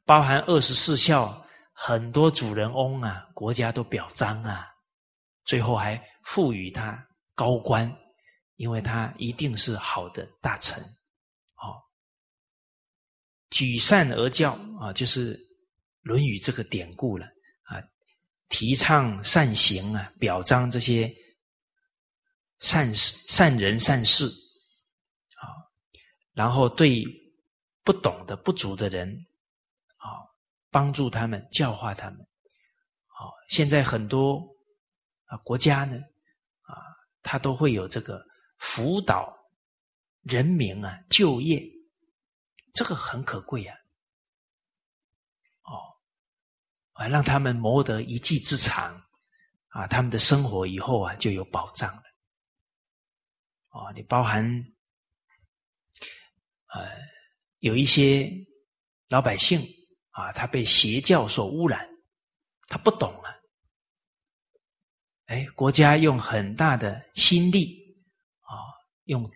包含二十四孝，很多主人翁啊，国家都表彰啊，最后还赋予他高官，因为他一定是好的大臣，举善而教啊，就是《论语》这个典故了啊，提倡善行啊，表彰这些。善事、善人、善事，啊，然后对不懂的、不足的人，啊，帮助他们、教化他们，啊，现在很多啊国家呢，啊，他都会有这个辅导人民啊就业，这个很可贵啊，哦，啊，让他们谋得一技之长，啊，他们的生活以后啊就有保障了。哦，你包含，呃，有一些老百姓啊，他被邪教所污染，他不懂啊。哎，国家用很大的心力啊，用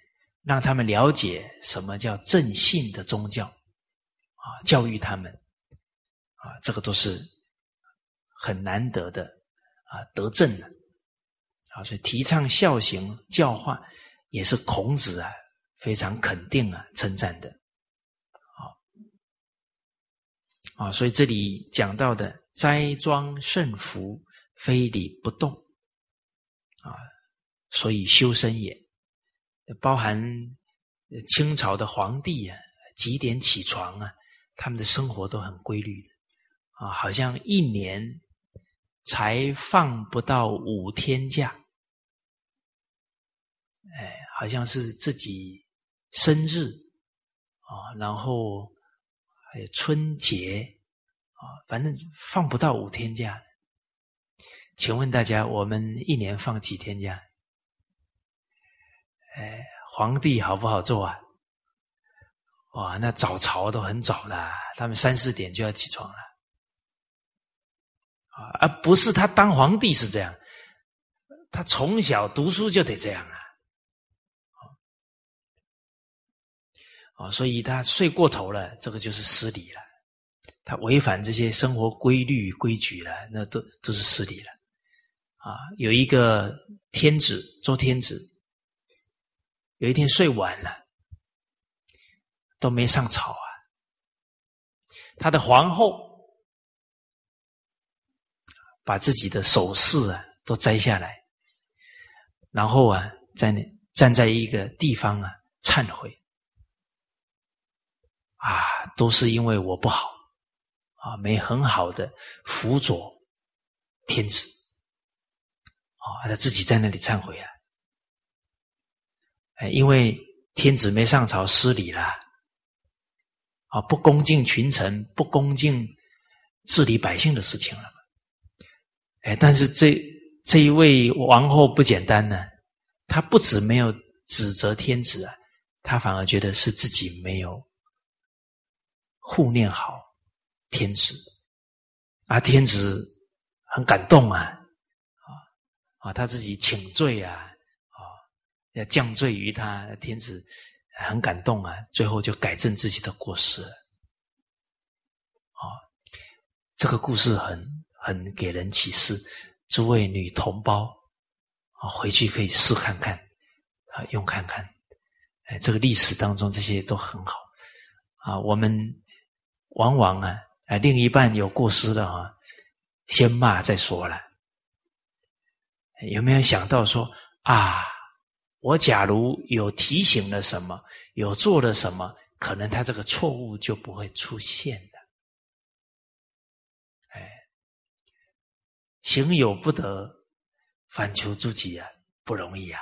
让他们了解什么叫正信的宗教啊，教育他们啊，这个都是很难得的啊，德正的啊，所以提倡孝行教化。也是孔子啊，非常肯定啊，称赞的，好，啊，所以这里讲到的斋庄慎福，非礼不动，啊，所以修身也，包含清朝的皇帝啊，几点起床啊，他们的生活都很规律的，啊，好像一年才放不到五天假。哎，好像是自己生日啊，然后还有春节啊，反正放不到五天假。请问大家，我们一年放几天假？哎，皇帝好不好做啊？哇，那早朝都很早了，他们三四点就要起床了。啊，不是，他当皇帝是这样，他从小读书就得这样啊。哦，所以他睡过头了，这个就是失礼了，他违反这些生活规律规矩了，那都都是失礼了。啊，有一个天子，周天子。有一天睡晚了，都没上朝啊。他的皇后把自己的首饰啊都摘下来，然后啊，在那站在一个地方啊忏悔，啊，都是因为我不好。啊，没很好的辅佐天子，啊，他自己在那里忏悔啊，因为天子没上朝失礼了，啊，不恭敬群臣，不恭敬治理百姓的事情了，哎，但是这这一位王后不简单呢，她不止没有指责天子啊，她反而觉得是自己没有护念好。天子啊，天子很感动啊，啊啊，他自己请罪啊，要降罪于他，天子很感动啊，最后就改正自己的过失，啊，这个故事很很给人启示，诸位女同胞啊，回去可以试看看啊，用看看，哎，这个历史当中这些都很好啊，我们往往啊。啊，另一半有过失的啊，先骂再说了。有没有想到说啊，我假如有提醒了什么，有做了什么，可能他这个错误就不会出现的。哎，行有不得，反求诸己啊，不容易啊。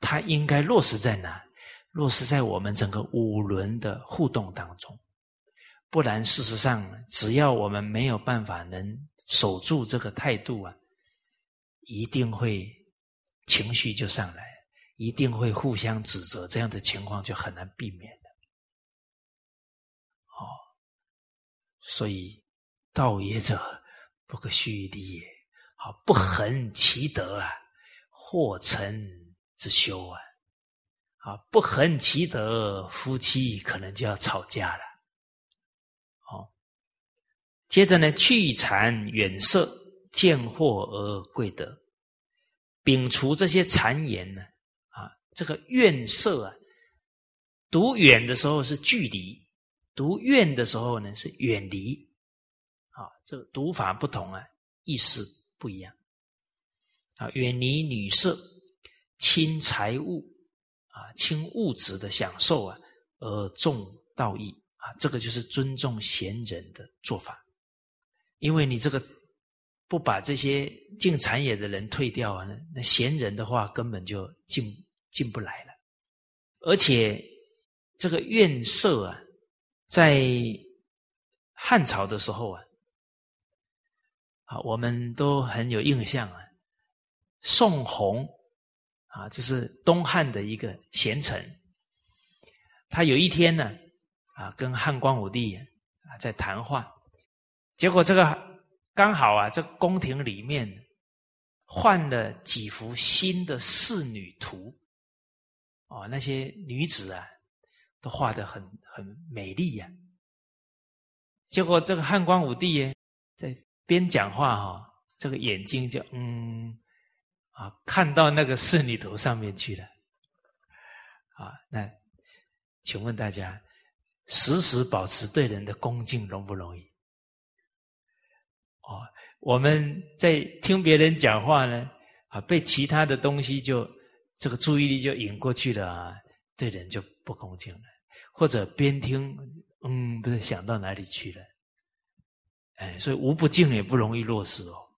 他应该落实在哪？落实在我们整个五轮的互动当中。不然，事实上，只要我们没有办法能守住这个态度啊，一定会情绪就上来，一定会互相指责，这样的情况就很难避免的。哦，所以道也者，不可虚礼也。好，不恒其德啊，或成之休啊。啊，不恒其德，夫妻可能就要吵架了。好接着呢，去谗远色，见货而贵德，摒除这些谗言呢，啊，这个怨色啊，读远的时候是距离，读怨的时候呢是远离，啊，这个读法不同啊，意思不一样，啊，远离女色，轻财物，啊，轻物质的享受啊，而重道义。啊，这个就是尊重贤人的做法。因为你这个不把这些进产业的人退掉啊，那闲人的话根本就进进不来了。而且这个院舍啊，在汉朝的时候啊，啊，我们都很有印象啊。宋弘啊，这是东汉的一个贤臣，他有一天呢，啊，跟汉光武帝啊在谈话。结果这个刚好啊，这宫廷里面换了几幅新的仕女图，哦，那些女子啊，都画的很很美丽呀。结果这个汉光武帝在边讲话哈，这个眼睛就嗯啊，看到那个仕女图上面去了。啊，那请问大家，时时保持对人的恭敬容不容易？我们在听别人讲话呢，啊，被其他的东西就这个注意力就引过去了啊，对人就不恭敬了，或者边听，嗯，不是想到哪里去了，哎，所以无不敬也不容易落实哦，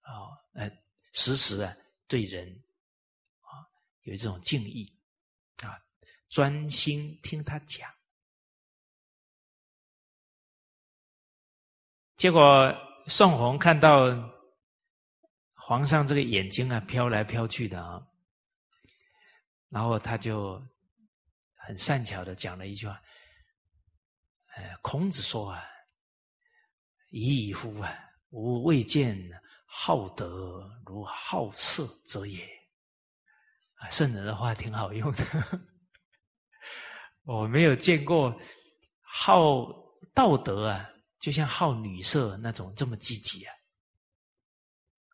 啊，哎，时时啊对人啊有这种敬意啊，专心听他讲，结果。宋弘看到皇上这个眼睛啊飘来飘去的啊，然后他就很善巧的讲了一句话：“呃，孔子说啊，已矣乎啊，吾未见好德如好色者也。”啊，圣人的话挺好用的 *laughs* 我没有见过好道德啊，就像好女色那种这么积极啊。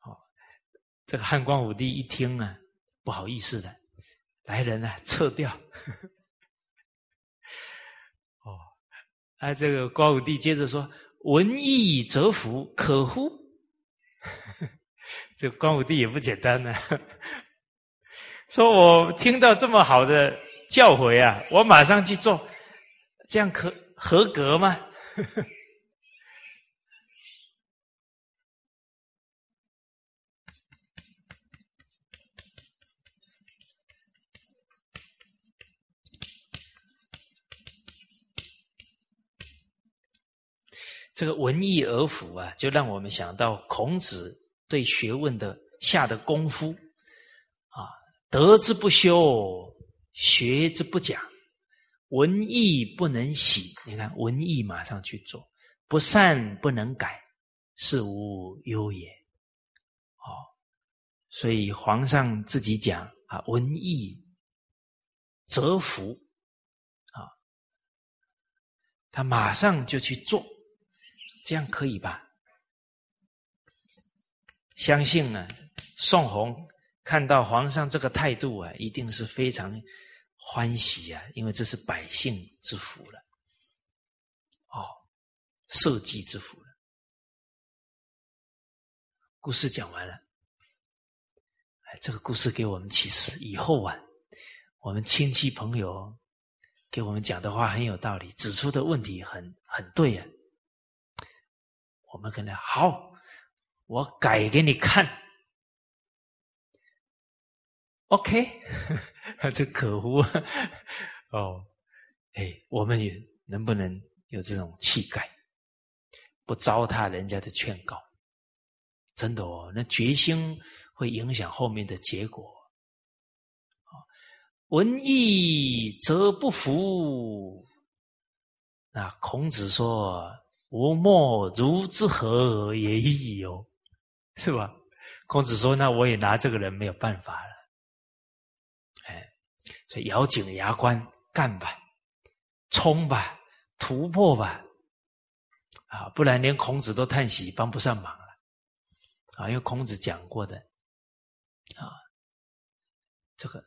哦，这个汉光武帝一听啊，不好意思的，来人啊，撤掉。*laughs* 哦，啊，这个光武帝接着说：“文义则服，可乎？” *laughs* 这光武帝也不简单呢。*laughs* 说我听到这么好的教诲啊，我马上去做，这样可合格吗？这个文艺而服啊，就让我们想到孔子对学问的下的功夫啊，德之不修，学之不讲，文艺不能喜。你看，文艺马上去做，不善不能改，是无忧也。哦，所以皇上自己讲啊，文艺则服啊，他马上就去做。这样可以吧？相信呢，宋弘看到皇上这个态度啊，一定是非常欢喜啊，因为这是百姓之福了，哦，社稷之福了。故事讲完了，哎，这个故事给我们启示，以后啊，我们亲戚朋友给我们讲的话很有道理，指出的问题很很对啊。我们可能好，我改给你看，OK，*laughs* 这可恶 *laughs* 哦！哎，我们也能不能有这种气概，不糟蹋人家的劝告？真的哦，那决心会影响后面的结果。文艺则不服。那孔子说。吾莫如之何也已哦，是吧？孔子说：“那我也拿这个人没有办法了。”哎，所以咬紧牙关干吧，冲吧，突破吧，啊，不然连孔子都叹息，帮不上忙了。啊，因为孔子讲过的，啊，这个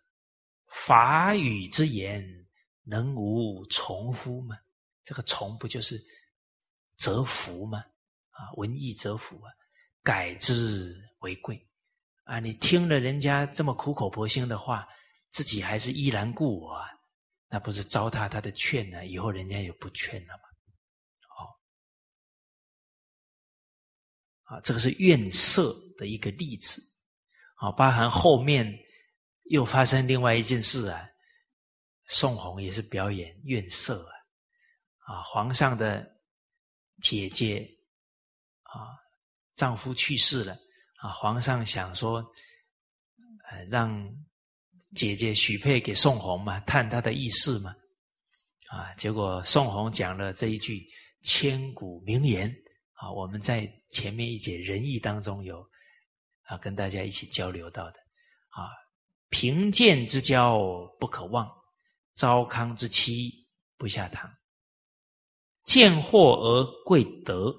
法语之言，能无从乎吗？这个从不就是？则福嘛，啊，文艺则福啊，改之为贵啊！你听了人家这么苦口婆心的话，自己还是依然故我，啊，那不是糟蹋他的劝呢？以后人家也不劝了嘛。好，啊，这个是怨色的一个例子，啊，包含后面又发生另外一件事啊，宋弘也是表演怨色啊，啊，皇上的。姐姐啊，丈夫去世了啊，皇上想说，呃，让姐姐许配给宋弘嘛，探他的意思嘛，啊，结果宋弘讲了这一句千古名言啊，我们在前面一节仁义当中有啊，跟大家一起交流到的啊，贫贱之交不可忘，糟糠之妻不下堂。见货而贵德，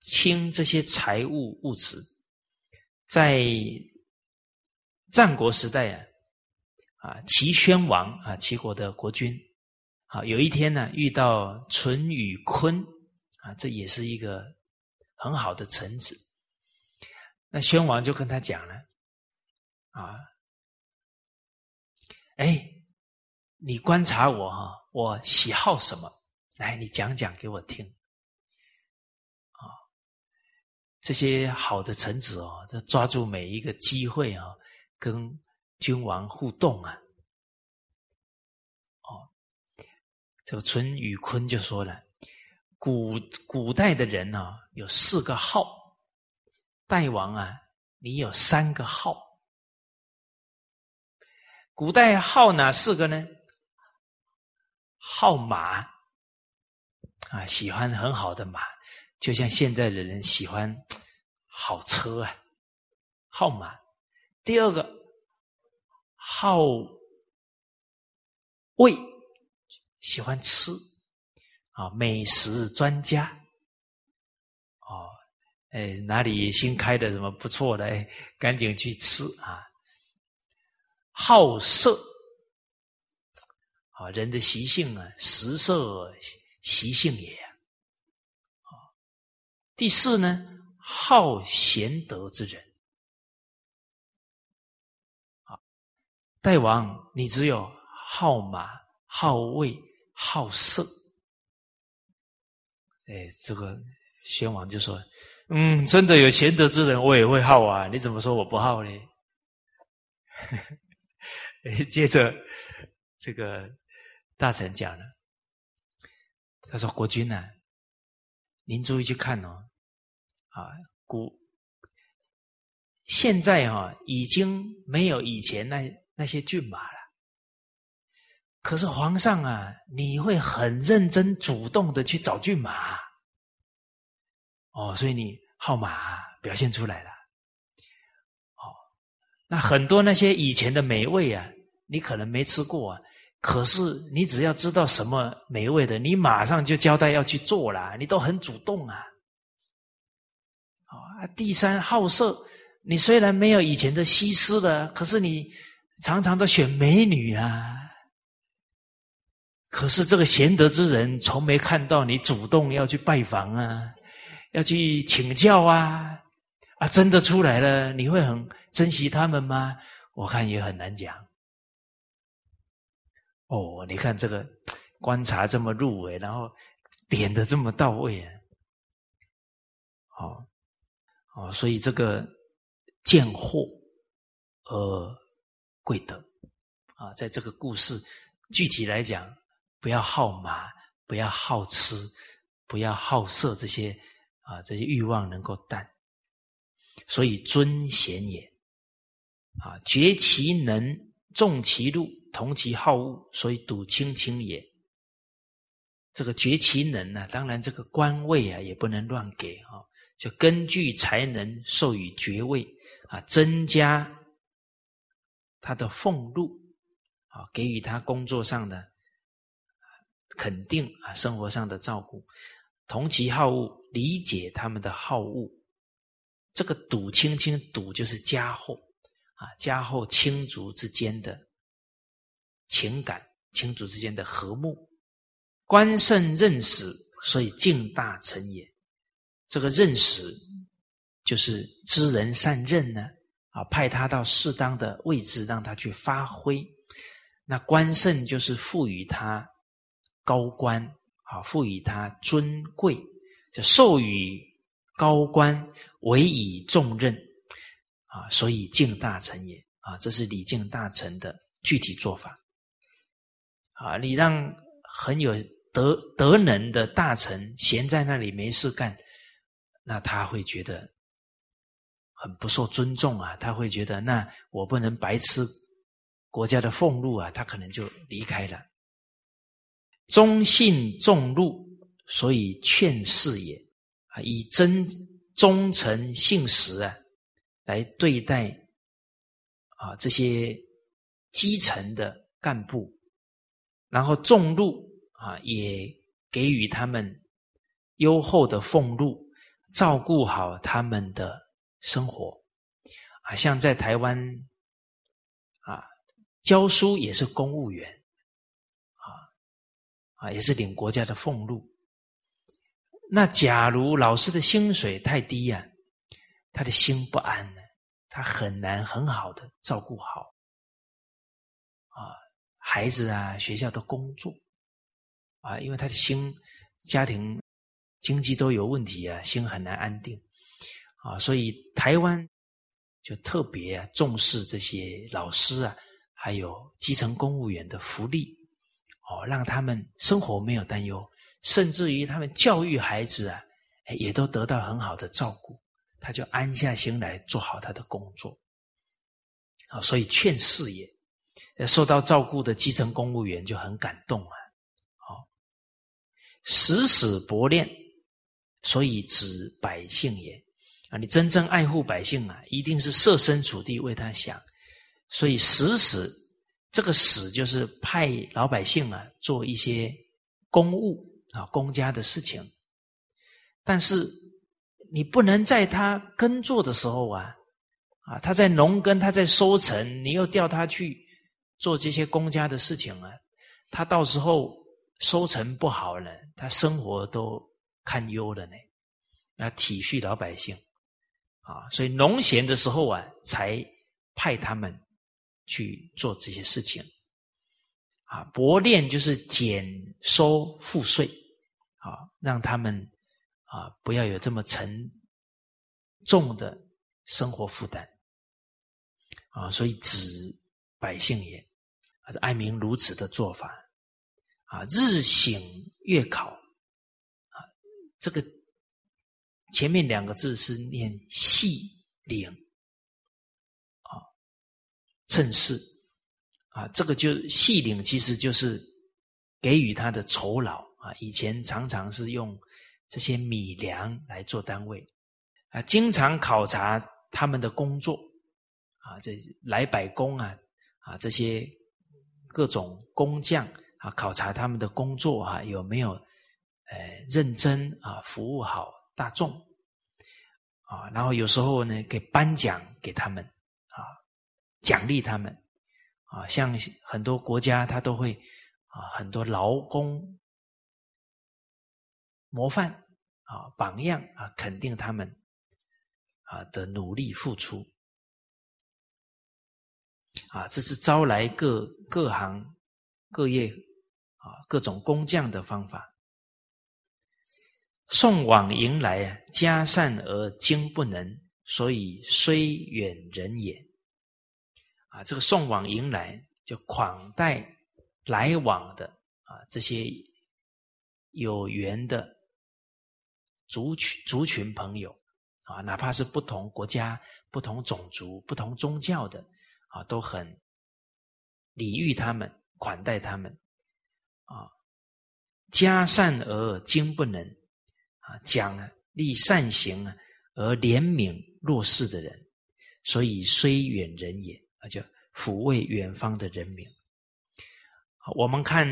轻这些财物物质，在战国时代啊，啊齐宣王啊齐国的国君，啊有一天呢遇到淳于髡啊，这也是一个很好的臣子，那宣王就跟他讲了，啊，哎，你观察我哈，我喜好什么？来，你讲讲给我听，啊，这些好的臣子哦，都抓住每一个机会啊，跟君王互动啊，哦，这个淳于髡就说了，古古代的人呢有四个号，代王啊，你有三个号，古代号哪四个呢？号马。啊，喜欢很好的马，就像现在的人喜欢好车啊，好马。第二个，好位喜欢吃啊，美食专家哦，哎，哪里新开的什么不错的，哎，赶紧去吃啊。好色啊，人的习性啊，食色习性也啊。第四呢，好贤德之人。啊大王，你只有好马、好位、好色。哎，这个宣王就说：“嗯，真的有贤德之人，我也会好啊。你怎么说我不好呢？” *laughs* 哎，接着这个大臣讲了，他说：“国君呐，您注意去看哦，啊，古现在哈已经没有以前那。”那些骏马了，可是皇上啊，你会很认真、主动的去找骏马，哦，所以你号码表现出来了，哦，那很多那些以前的美味啊，你可能没吃过啊，可是你只要知道什么美味的，你马上就交代要去做了，你都很主动啊，啊，第三好色，你虽然没有以前的西施了，可是你。常常都选美女啊，可是这个贤德之人从没看到你主动要去拜访啊，要去请教啊，啊，真的出来了，你会很珍惜他们吗？我看也很难讲。哦，你看这个观察这么入微，然后点的这么到位啊，好，哦，所以这个见货，呃。贵德啊，在这个故事具体来讲，不要好马，不要好吃，不要好色，这些啊，这些欲望能够淡。所以尊贤也啊，绝其能，重其禄，同其好恶，所以笃亲亲也。这个绝其能呢，当然这个官位啊，也不能乱给啊，就根据才能授予爵位啊，增加。他的俸禄啊，给予他工作上的肯定啊，生活上的照顾，同其好恶，理解他们的好恶。这个赌亲亲赌就是家后啊，家后亲族之间的情感，亲族之间的和睦。官圣任使，所以敬大臣也。这个任使就是知人善任呢。啊，派他到适当的位置，让他去发挥。那官圣就是赋予他高官，啊，赋予他尊贵，就授予高官，委以重任，啊，所以敬大臣也。啊，这是礼敬大臣的具体做法。啊，你让很有德德能的大臣闲在那里没事干，那他会觉得。很不受尊重啊，他会觉得那我不能白吃国家的俸禄啊，他可能就离开了。忠信重禄，所以劝世也啊，以真忠诚信实啊来对待啊这些基层的干部，然后重禄啊也给予他们优厚的俸禄，照顾好他们的。生活啊，像在台湾啊，教书也是公务员啊啊，也是领国家的俸禄。那假如老师的薪水太低呀，他的心不安呢，他很难很好的照顾好孩子啊学校的工作啊，因为他的心家庭经济都有问题啊，心很难安定。啊，所以台湾就特别重视这些老师啊，还有基层公务员的福利，哦，让他们生活没有担忧，甚至于他们教育孩子啊，也都得到很好的照顾，他就安下心来做好他的工作。啊，所以劝事业，受到照顾的基层公务员就很感动啊。好，时时薄练，所以指百姓也。啊，你真正爱护百姓啊，一定是设身处地为他想，所以时时这个死就是派老百姓啊做一些公务啊公家的事情，但是你不能在他耕作的时候啊啊他在农耕他在收成，你又调他去做这些公家的事情啊，他到时候收成不好了，他生活都堪忧了呢。那体恤老百姓啊，所以农闲的时候啊，才派他们。去做这些事情，啊，薄练就是减收赋税，啊，让他们啊不要有这么沉重的生活负担，啊，所以只百姓也，啊，爱民如此的做法，啊，日省月考，啊，这个前面两个字是念细领。啊趁势，啊，这个就细领，其实就是给予他的酬劳啊。以前常常是用这些米粮来做单位，啊，经常考察他们的工作，啊，这来百工啊，啊，这些各种工匠啊，考察他们的工作啊，有没有呃认真啊，服务好大众，啊，然后有时候呢，给颁奖给他们啊。奖励他们，啊，像很多国家，他都会啊，很多劳工模范啊，榜样啊，肯定他们啊的努力付出，啊，这是招来各各行各业啊各种工匠的方法。送往迎来啊，家善而经不能，所以虽远人也。啊，这个送往迎来就款待来往的啊，这些有缘的族群族群朋友啊，哪怕是不同国家、不同种族、不同宗教的啊，都很礼遇他们，款待他们啊。加善而经不能啊，奖励善行啊而怜悯弱势的人，所以虽远人也啊。就抚慰远方的人民。我们看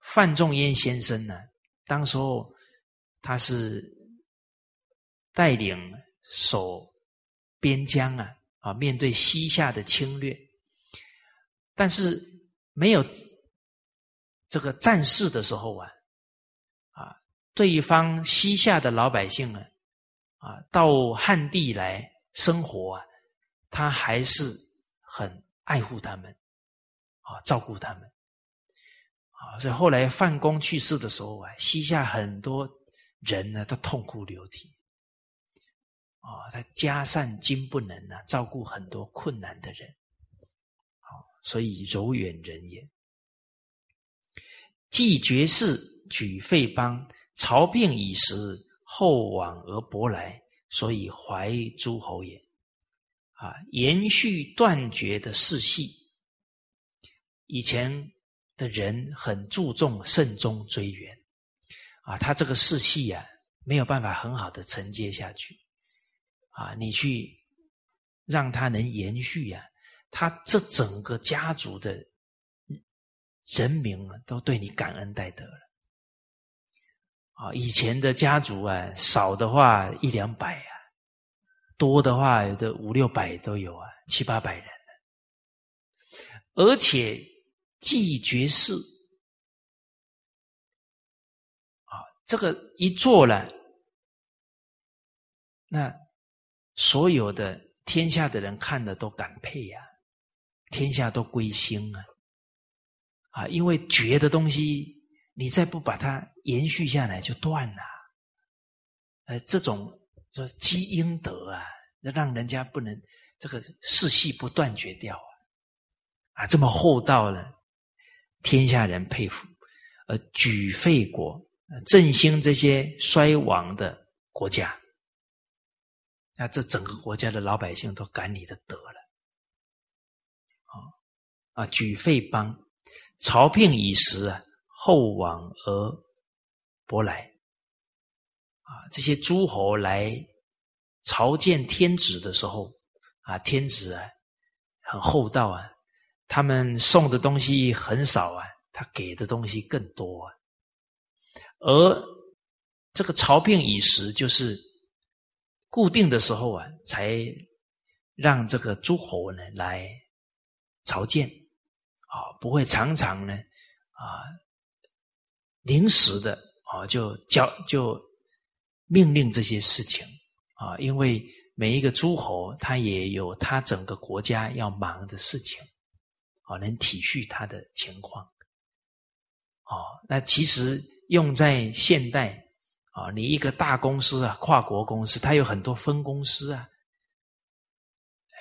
范仲淹先生呢，当时候他是带领守边疆啊，啊，面对西夏的侵略，但是没有这个战事的时候啊，啊，对方西夏的老百姓呢，啊，到汉地来生活啊，他还是。很爱护他们，啊，照顾他们，啊，所以后来范公去世的时候啊，西夏很多人呢都痛哭流涕，啊，他家善经不能啊，照顾很多困难的人，好，所以柔远人也。既绝世举废邦，朝聘以时，后往而薄来，所以怀诸侯也。啊，延续断绝的世系，以前的人很注重慎终追远，啊，他这个世系啊没有办法很好的承接下去，啊，你去让他能延续呀，他这整个家族的人民啊都对你感恩戴德了，啊，以前的家族啊少的话一两百啊。多的话，有五六百都有啊，七八百人，而且既绝世啊，这个一做了，那所有的天下的人看了都感佩呀，天下都归心啊，啊，因为绝的东西，你再不把它延续下来，就断了，呃，这种。说积阴德啊，让人家不能这个世系不断绝掉啊，啊，这么厚道呢，天下人佩服，而举废国，振兴这些衰亡的国家，那这整个国家的老百姓都感你的德了，啊啊，举废邦，朝聘以时啊，后往而薄来。啊，这些诸侯来朝见天子的时候，啊，天子啊很厚道啊，他们送的东西很少啊，他给的东西更多啊。而这个朝聘以时，就是固定的时候啊，才让这个诸侯呢来朝见啊，不会常常呢啊临时的啊就交就命令这些事情啊，因为每一个诸侯他也有他整个国家要忙的事情啊，能体恤他的情况哦。那其实。用在现代啊，你一个大公司啊，跨国公司，它有很多分公司啊，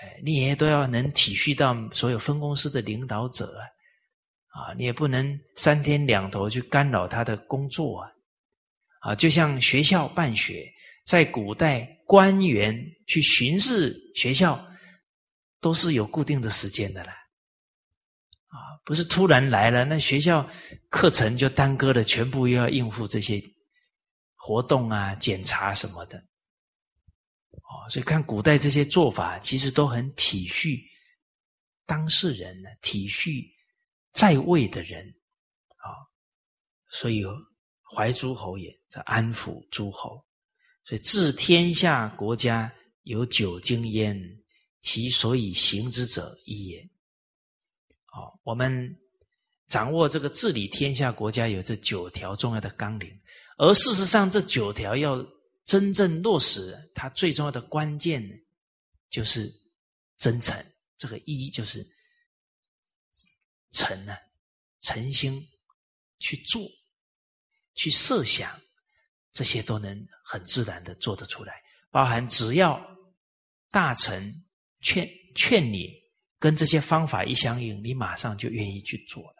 哎，你也都要能体恤到所有分公司的领导者啊，啊，你也不能三天两头去干扰他的工作啊，啊，就像学校办学，在古代官员去巡视学校，都是有固定的时间的啦。啊，不是突然来了，那学校课程就耽搁了，全部又要应付这些活动啊、检查什么的。哦，所以看古代这些做法，其实都很体恤当事人呢，体恤在位的人啊。所以怀诸侯也在安抚诸侯，所以治天下国家有九经焉，其所以行之者一也。哦，我们掌握这个治理天下国家有这九条重要的纲领，而事实上这九条要真正落实，它最重要的关键就是真诚。这个一就是诚呢，诚心去做，去设想，这些都能很自然的做得出来。包含只要大臣劝劝你。跟这些方法一相应，你马上就愿意去做了。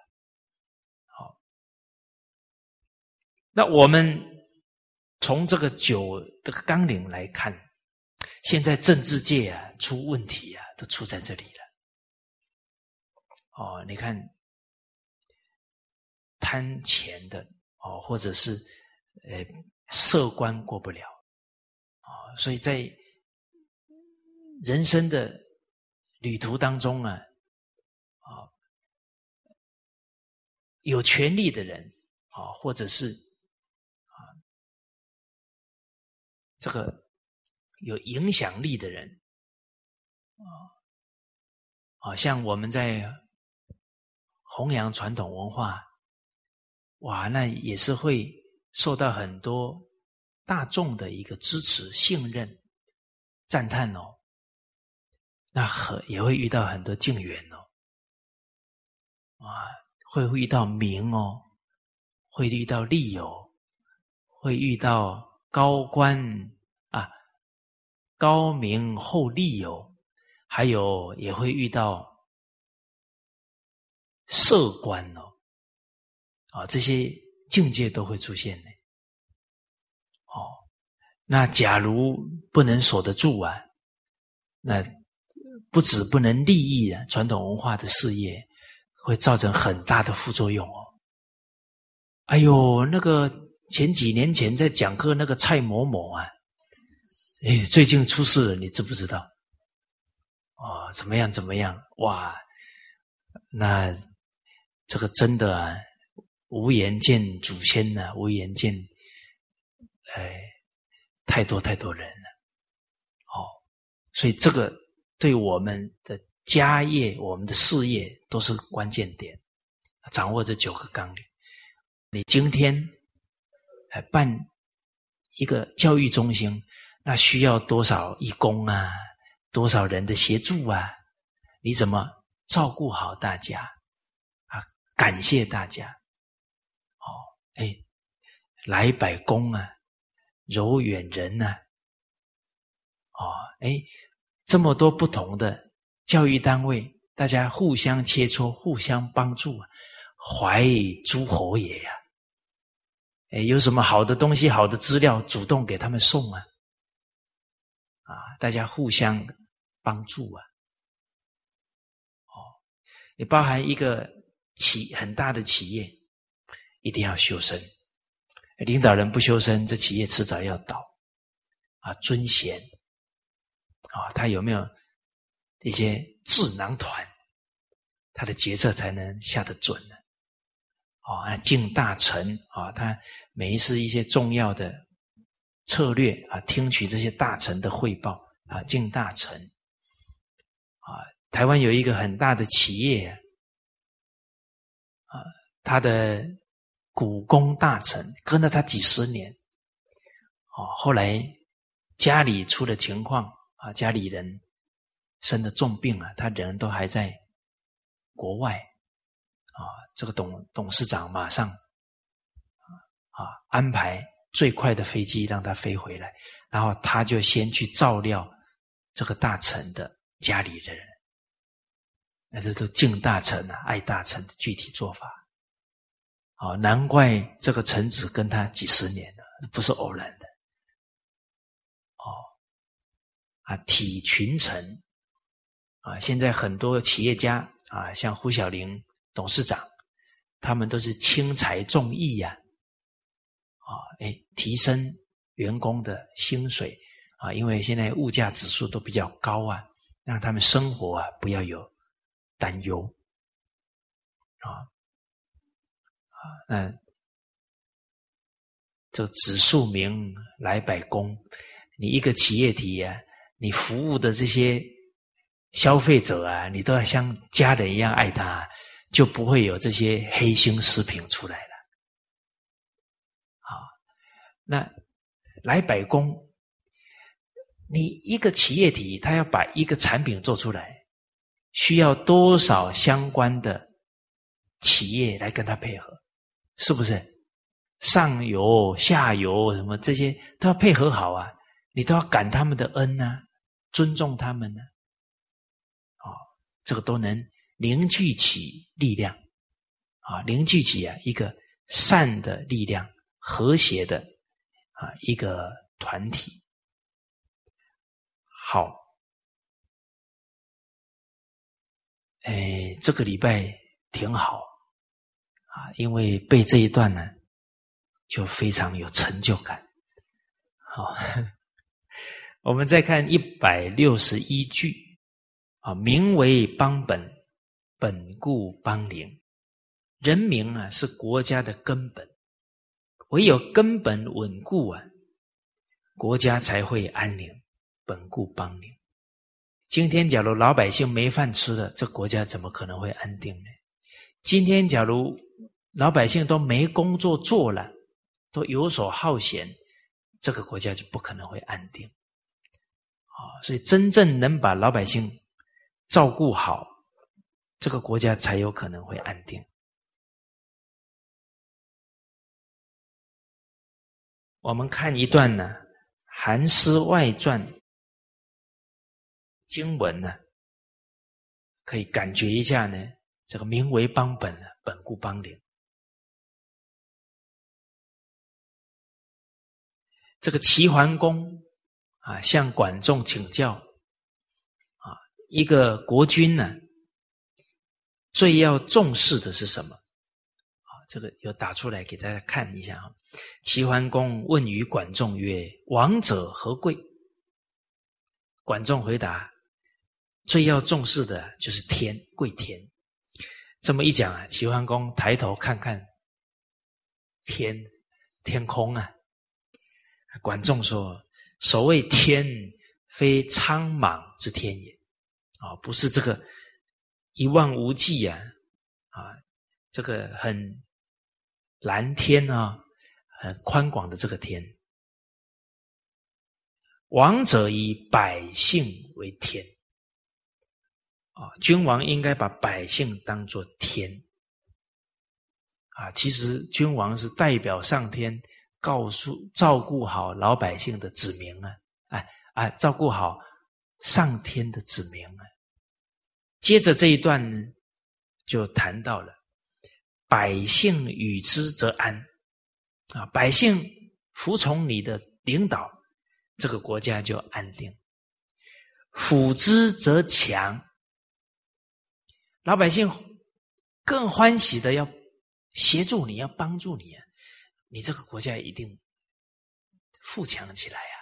那我们从这个九的纲领来看，现在政治界啊出问题啊，都出在这里了。哦，你看贪钱的哦，或者是呃色官过不了啊，所以在人生的。旅途当中啊，啊，有权利的人啊，或者是这个有影响力的人啊，啊，像我们在弘扬传统文化，哇，那也是会受到很多大众的一个支持、信任、赞叹哦。那很也会遇到很多境缘哦，啊，会遇到名哦，会遇到利哦，会遇到高官啊，高名厚利哦，还有也会遇到色官哦，啊，这些境界都会出现的。哦，那假如不能守得住啊，那。不止不能利益啊，传统文化的事业会造成很大的副作用哦。哎呦，那个前几年前在讲课那个蔡某某啊，哎，最近出事了，你知不知道？哦，怎么样怎么样？哇，那这个真的啊，无颜见祖先呢，无颜见，哎，太多太多人了。哦，所以这个。对我们的家业、我们的事业都是关键点。掌握这九个纲领，你今天来办一个教育中心，那需要多少义工啊？多少人的协助啊？你怎么照顾好大家啊？感谢大家。哦，哎，来百工啊，柔远人呐。哦，哎。这么多不同的教育单位，大家互相切磋、互相帮助，怀诸侯也呀！哎，有什么好的东西、好的资料，主动给他们送啊！啊，大家互相帮助啊！哦，也包含一个企很大的企业，一定要修身。领导人不修身，这企业迟早要倒啊！尊贤。啊，他有没有一些智囊团？他的决策才能下得准呢。啊敬大臣啊，他每一次一些重要的策略啊，听取这些大臣的汇报啊，敬大臣啊。台湾有一个很大的企业啊，他的股肱大臣跟了他几十年，哦，后来家里出了情况啊，家里人生了重病了，他人都还在国外啊，这个董董事长马上啊安排最快的飞机让他飞回来，然后他就先去照料这个大臣的家里人。那这都敬大臣啊，爱大臣的具体做法。哦，难怪这个臣子跟他几十年了，不是偶然的。哦，啊，体群臣啊，现在很多企业家啊，像胡小玲董事长，他们都是轻财重义呀。啊，哎，提升员工的薪水啊，因为现在物价指数都比较高啊，让他们生活啊不要有。担忧啊啊！那这指数名来百工，你一个企业体啊，你服务的这些消费者啊，你都要像家人一样爱他，就不会有这些黑心食品出来了。啊，那来百工，你一个企业体，他要把一个产品做出来。需要多少相关的企业来跟他配合？是不是上游、下游什么这些都要配合好啊？你都要感他们的恩呐，尊重他们呢？哦，这个都能凝聚起力量啊，凝聚起啊一个善的力量、和谐的啊一个团体。好。哎，这个礼拜挺好啊，因为背这一段呢，就非常有成就感。好，*laughs* 我们再看一百六十一句啊，名为邦本，本固邦宁。人民啊，是国家的根本，唯有根本稳固啊，国家才会安宁，本固邦宁。今天，假如老百姓没饭吃了，这国家怎么可能会安定呢？今天，假如老百姓都没工作做了，都游手好闲，这个国家就不可能会安定。啊，所以真正能把老百姓照顾好，这个国家才有可能会安定。我们看一段呢，《韩诗外传》。经文呢，可以感觉一下呢。这个名为邦本呢，本固邦宁。这个齐桓公啊，向管仲请教啊，一个国君呢，最要重视的是什么？啊，这个有打出来给大家看一下啊。齐桓公问于管仲曰：“王者何贵？”管仲回答。最要重视的就是天，贵天。这么一讲啊，齐桓公抬头看看天，天空啊。管仲说：“所谓天，非苍茫之天也，啊，不是这个一望无际啊，啊，这个很蓝天啊，很宽广的这个天。王者以百姓为天。”啊，君王应该把百姓当作天啊！其实君王是代表上天，告诉照顾好老百姓的子民啊！哎啊，照顾好上天的子民啊！接着这一段呢，就谈到了百姓与之则安啊，百姓服从你的领导，这个国家就安定；辅之则强。老百姓更欢喜的要协助你，要帮助你啊！你这个国家一定富强起来啊！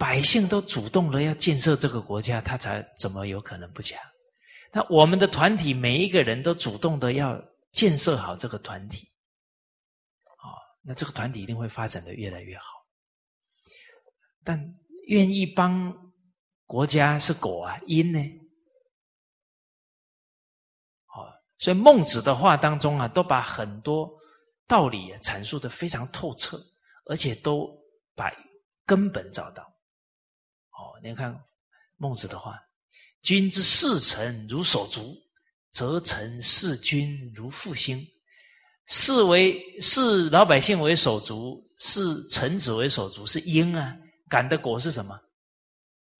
百姓都主动的要建设这个国家，他才怎么有可能不强？那我们的团体每一个人都主动的要建设好这个团体，啊，那这个团体一定会发展的越来越好。但愿意帮国家是果啊，因呢？哦，所以孟子的话当中啊，都把很多道理阐述的非常透彻，而且都把根本找到。你看孟子的话：“君之视臣如手足，则臣视君如父心。视为视老百姓为手足，视臣子为手足，是因啊。感的果是什么？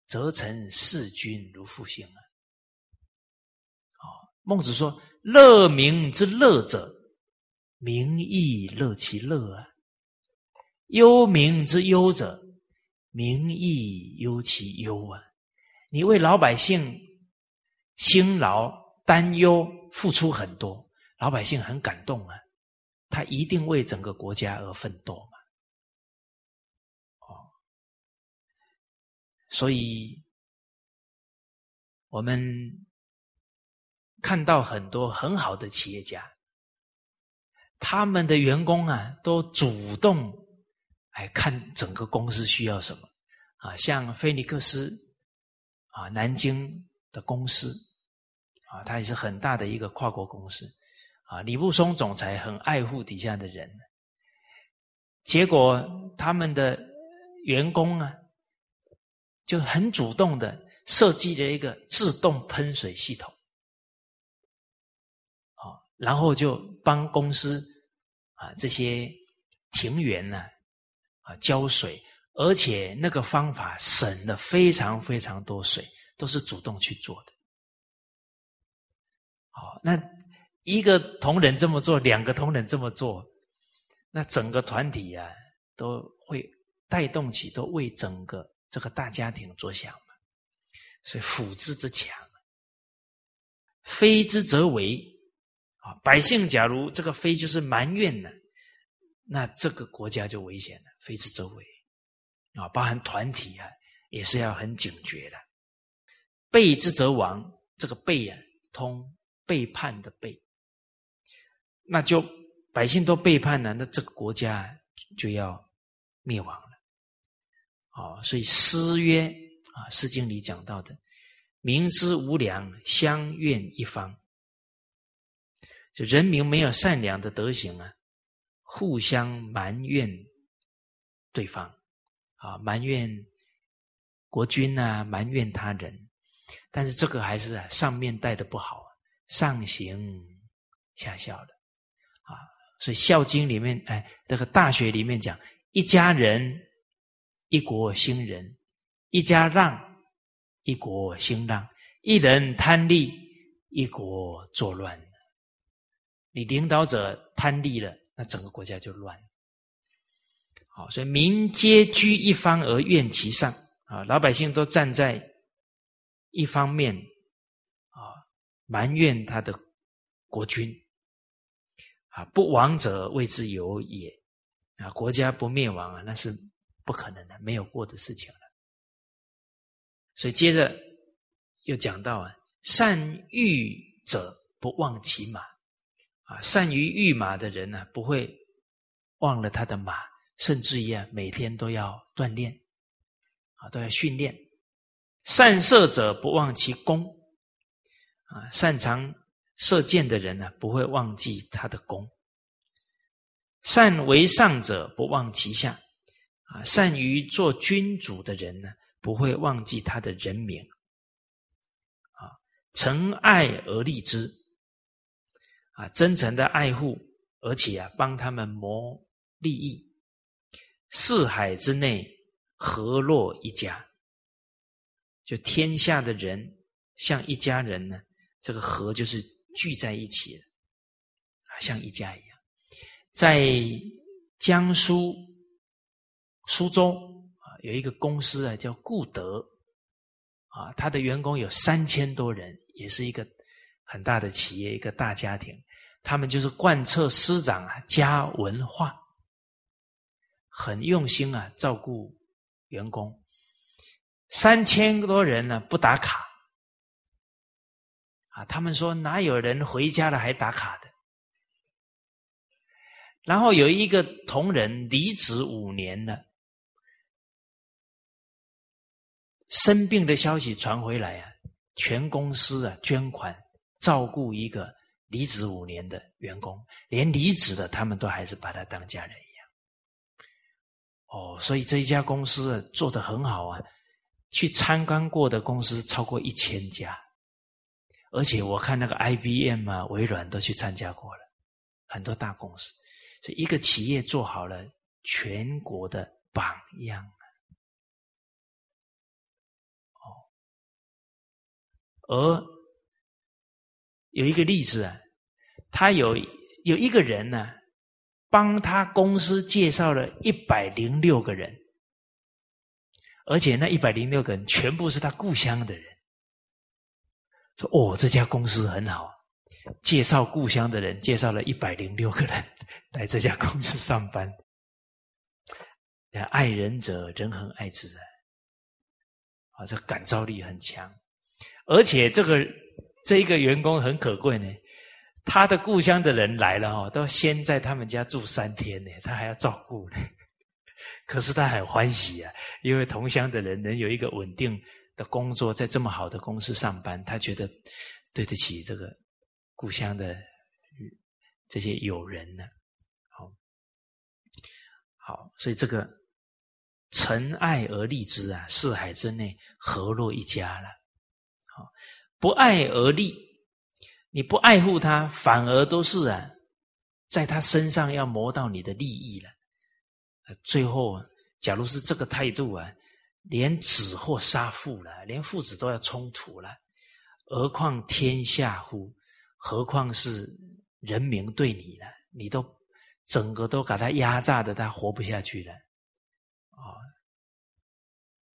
则臣视君如父心啊。”哦，孟子说：“乐民之乐者，民亦乐其乐啊；忧民之忧者。”民亦忧其忧啊！你为老百姓辛劳、担忧、付出很多，老百姓很感动啊！他一定为整个国家而奋斗嘛？哦，所以我们看到很多很好的企业家，他们的员工啊，都主动。来看整个公司需要什么啊？像菲尼克斯啊，南京的公司啊，它也是很大的一个跨国公司啊。李布松总裁很爱护底下的人，结果他们的员工啊，就很主动的设计了一个自动喷水系统，啊，然后就帮公司啊这些庭园呢。浇水，而且那个方法省了非常非常多水，都是主动去做的。好，那一个同仁这么做，两个同仁这么做，那整个团体啊，都会带动起，都为整个这个大家庭着想嘛。所以辅之则强，非之则为。啊，百姓假如这个非就是埋怨呢，那这个国家就危险了。非之周围啊，包含团体啊，也是要很警觉的。背之则亡，这个背啊，通背叛的背，那就百姓都背叛了，那这个国家就要灭亡了。哦，所以诗曰啊，《诗经》里讲到的“民之无良，相怨一方”，就人民没有善良的德行啊，互相埋怨。对方啊，埋怨国君啊，埋怨他人，但是这个还是上面带的不好，上行下效的啊。所以《孝经》里面，哎，这个《大学》里面讲：一家人，一国兴仁；一家让，一国兴让；一人贪利，一国作乱。你领导者贪利了，那整个国家就乱。好，所以民皆居一方而怨其上啊，老百姓都站在一方面啊，埋怨他的国君啊，不亡者谓之有也啊，国家不灭亡啊，那是不可能的，没有过的事情了。所以接着又讲到啊，善御者不忘其马啊，善于御马的人呢，不会忘了他的马。甚至于啊，每天都要锻炼，啊，都要训练。善射者不忘其功，啊，擅长射箭的人呢，不会忘记他的功。善为上者不忘其下，啊，善于做君主的人呢，不会忘记他的人民。啊，诚爱而立之，啊，真诚的爱护，而且啊，帮他们谋利益。四海之内，和若一家。就天下的人像一家人呢，这个和就是聚在一起的，啊，像一家一样。在江苏苏州啊，有一个公司啊，叫固德，啊，他的员工有三千多人，也是一个很大的企业，一个大家庭。他们就是贯彻师长啊家文化。很用心啊，照顾员工，三千多人呢不打卡，啊，他们说哪有人回家了还打卡的？然后有一个同仁离职五年了，生病的消息传回来啊，全公司啊捐款照顾一个离职五年的员工，连离职的他们都还是把他当家人。哦，所以这一家公司做的很好啊，去参观过的公司超过一千家，而且我看那个 IBM 啊、微软都去参加过了，很多大公司。所以，一个企业做好了，全国的榜样哦。而有一个例子啊，他有有一个人呢，帮他公司介绍了一百零六个人，而且那一百零六个人全部是他故乡的人。说哦，这家公司很好。介绍故乡的人，介绍了一百零六个人 *laughs* 来这家公司上班。爱人者，人恒爱之人。啊，这感召力很强，而且这个这一个员工很可贵呢。他的故乡的人来了哈，都先在他们家住三天呢，他还要照顾呢。*laughs* 可是他很欢喜啊，因为同乡的人能有一个稳定的工作，在这么好的公司上班，他觉得对得起这个。故乡的这些友人呢？好，好，所以这个尘爱而立之啊，四海之内何若一家了？好，不爱而立，你不爱护他，反而都是啊，在他身上要磨到你的利益了。最后，假如是这个态度啊，连子或杀父了，连父子都要冲突了，何况天下乎？何况是人民对你了，你都整个都把他压榨的，他活不下去了，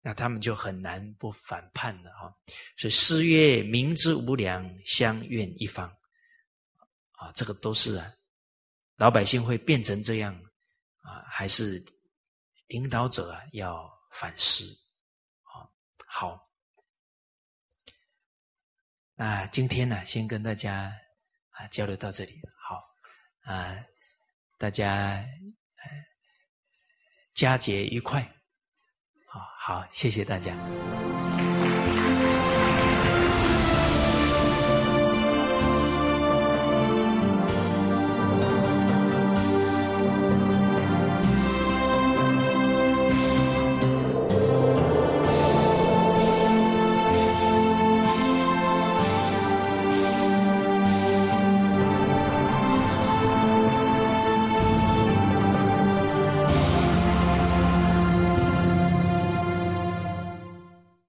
那他们就很难不反叛了哈。所以诗曰：“民之无良，相怨一方。”啊，这个都是啊，老百姓会变成这样啊，还是领导者啊要反思啊。好。那今天呢，先跟大家啊交流到这里。好啊，大家佳节愉快。好好，谢谢大家。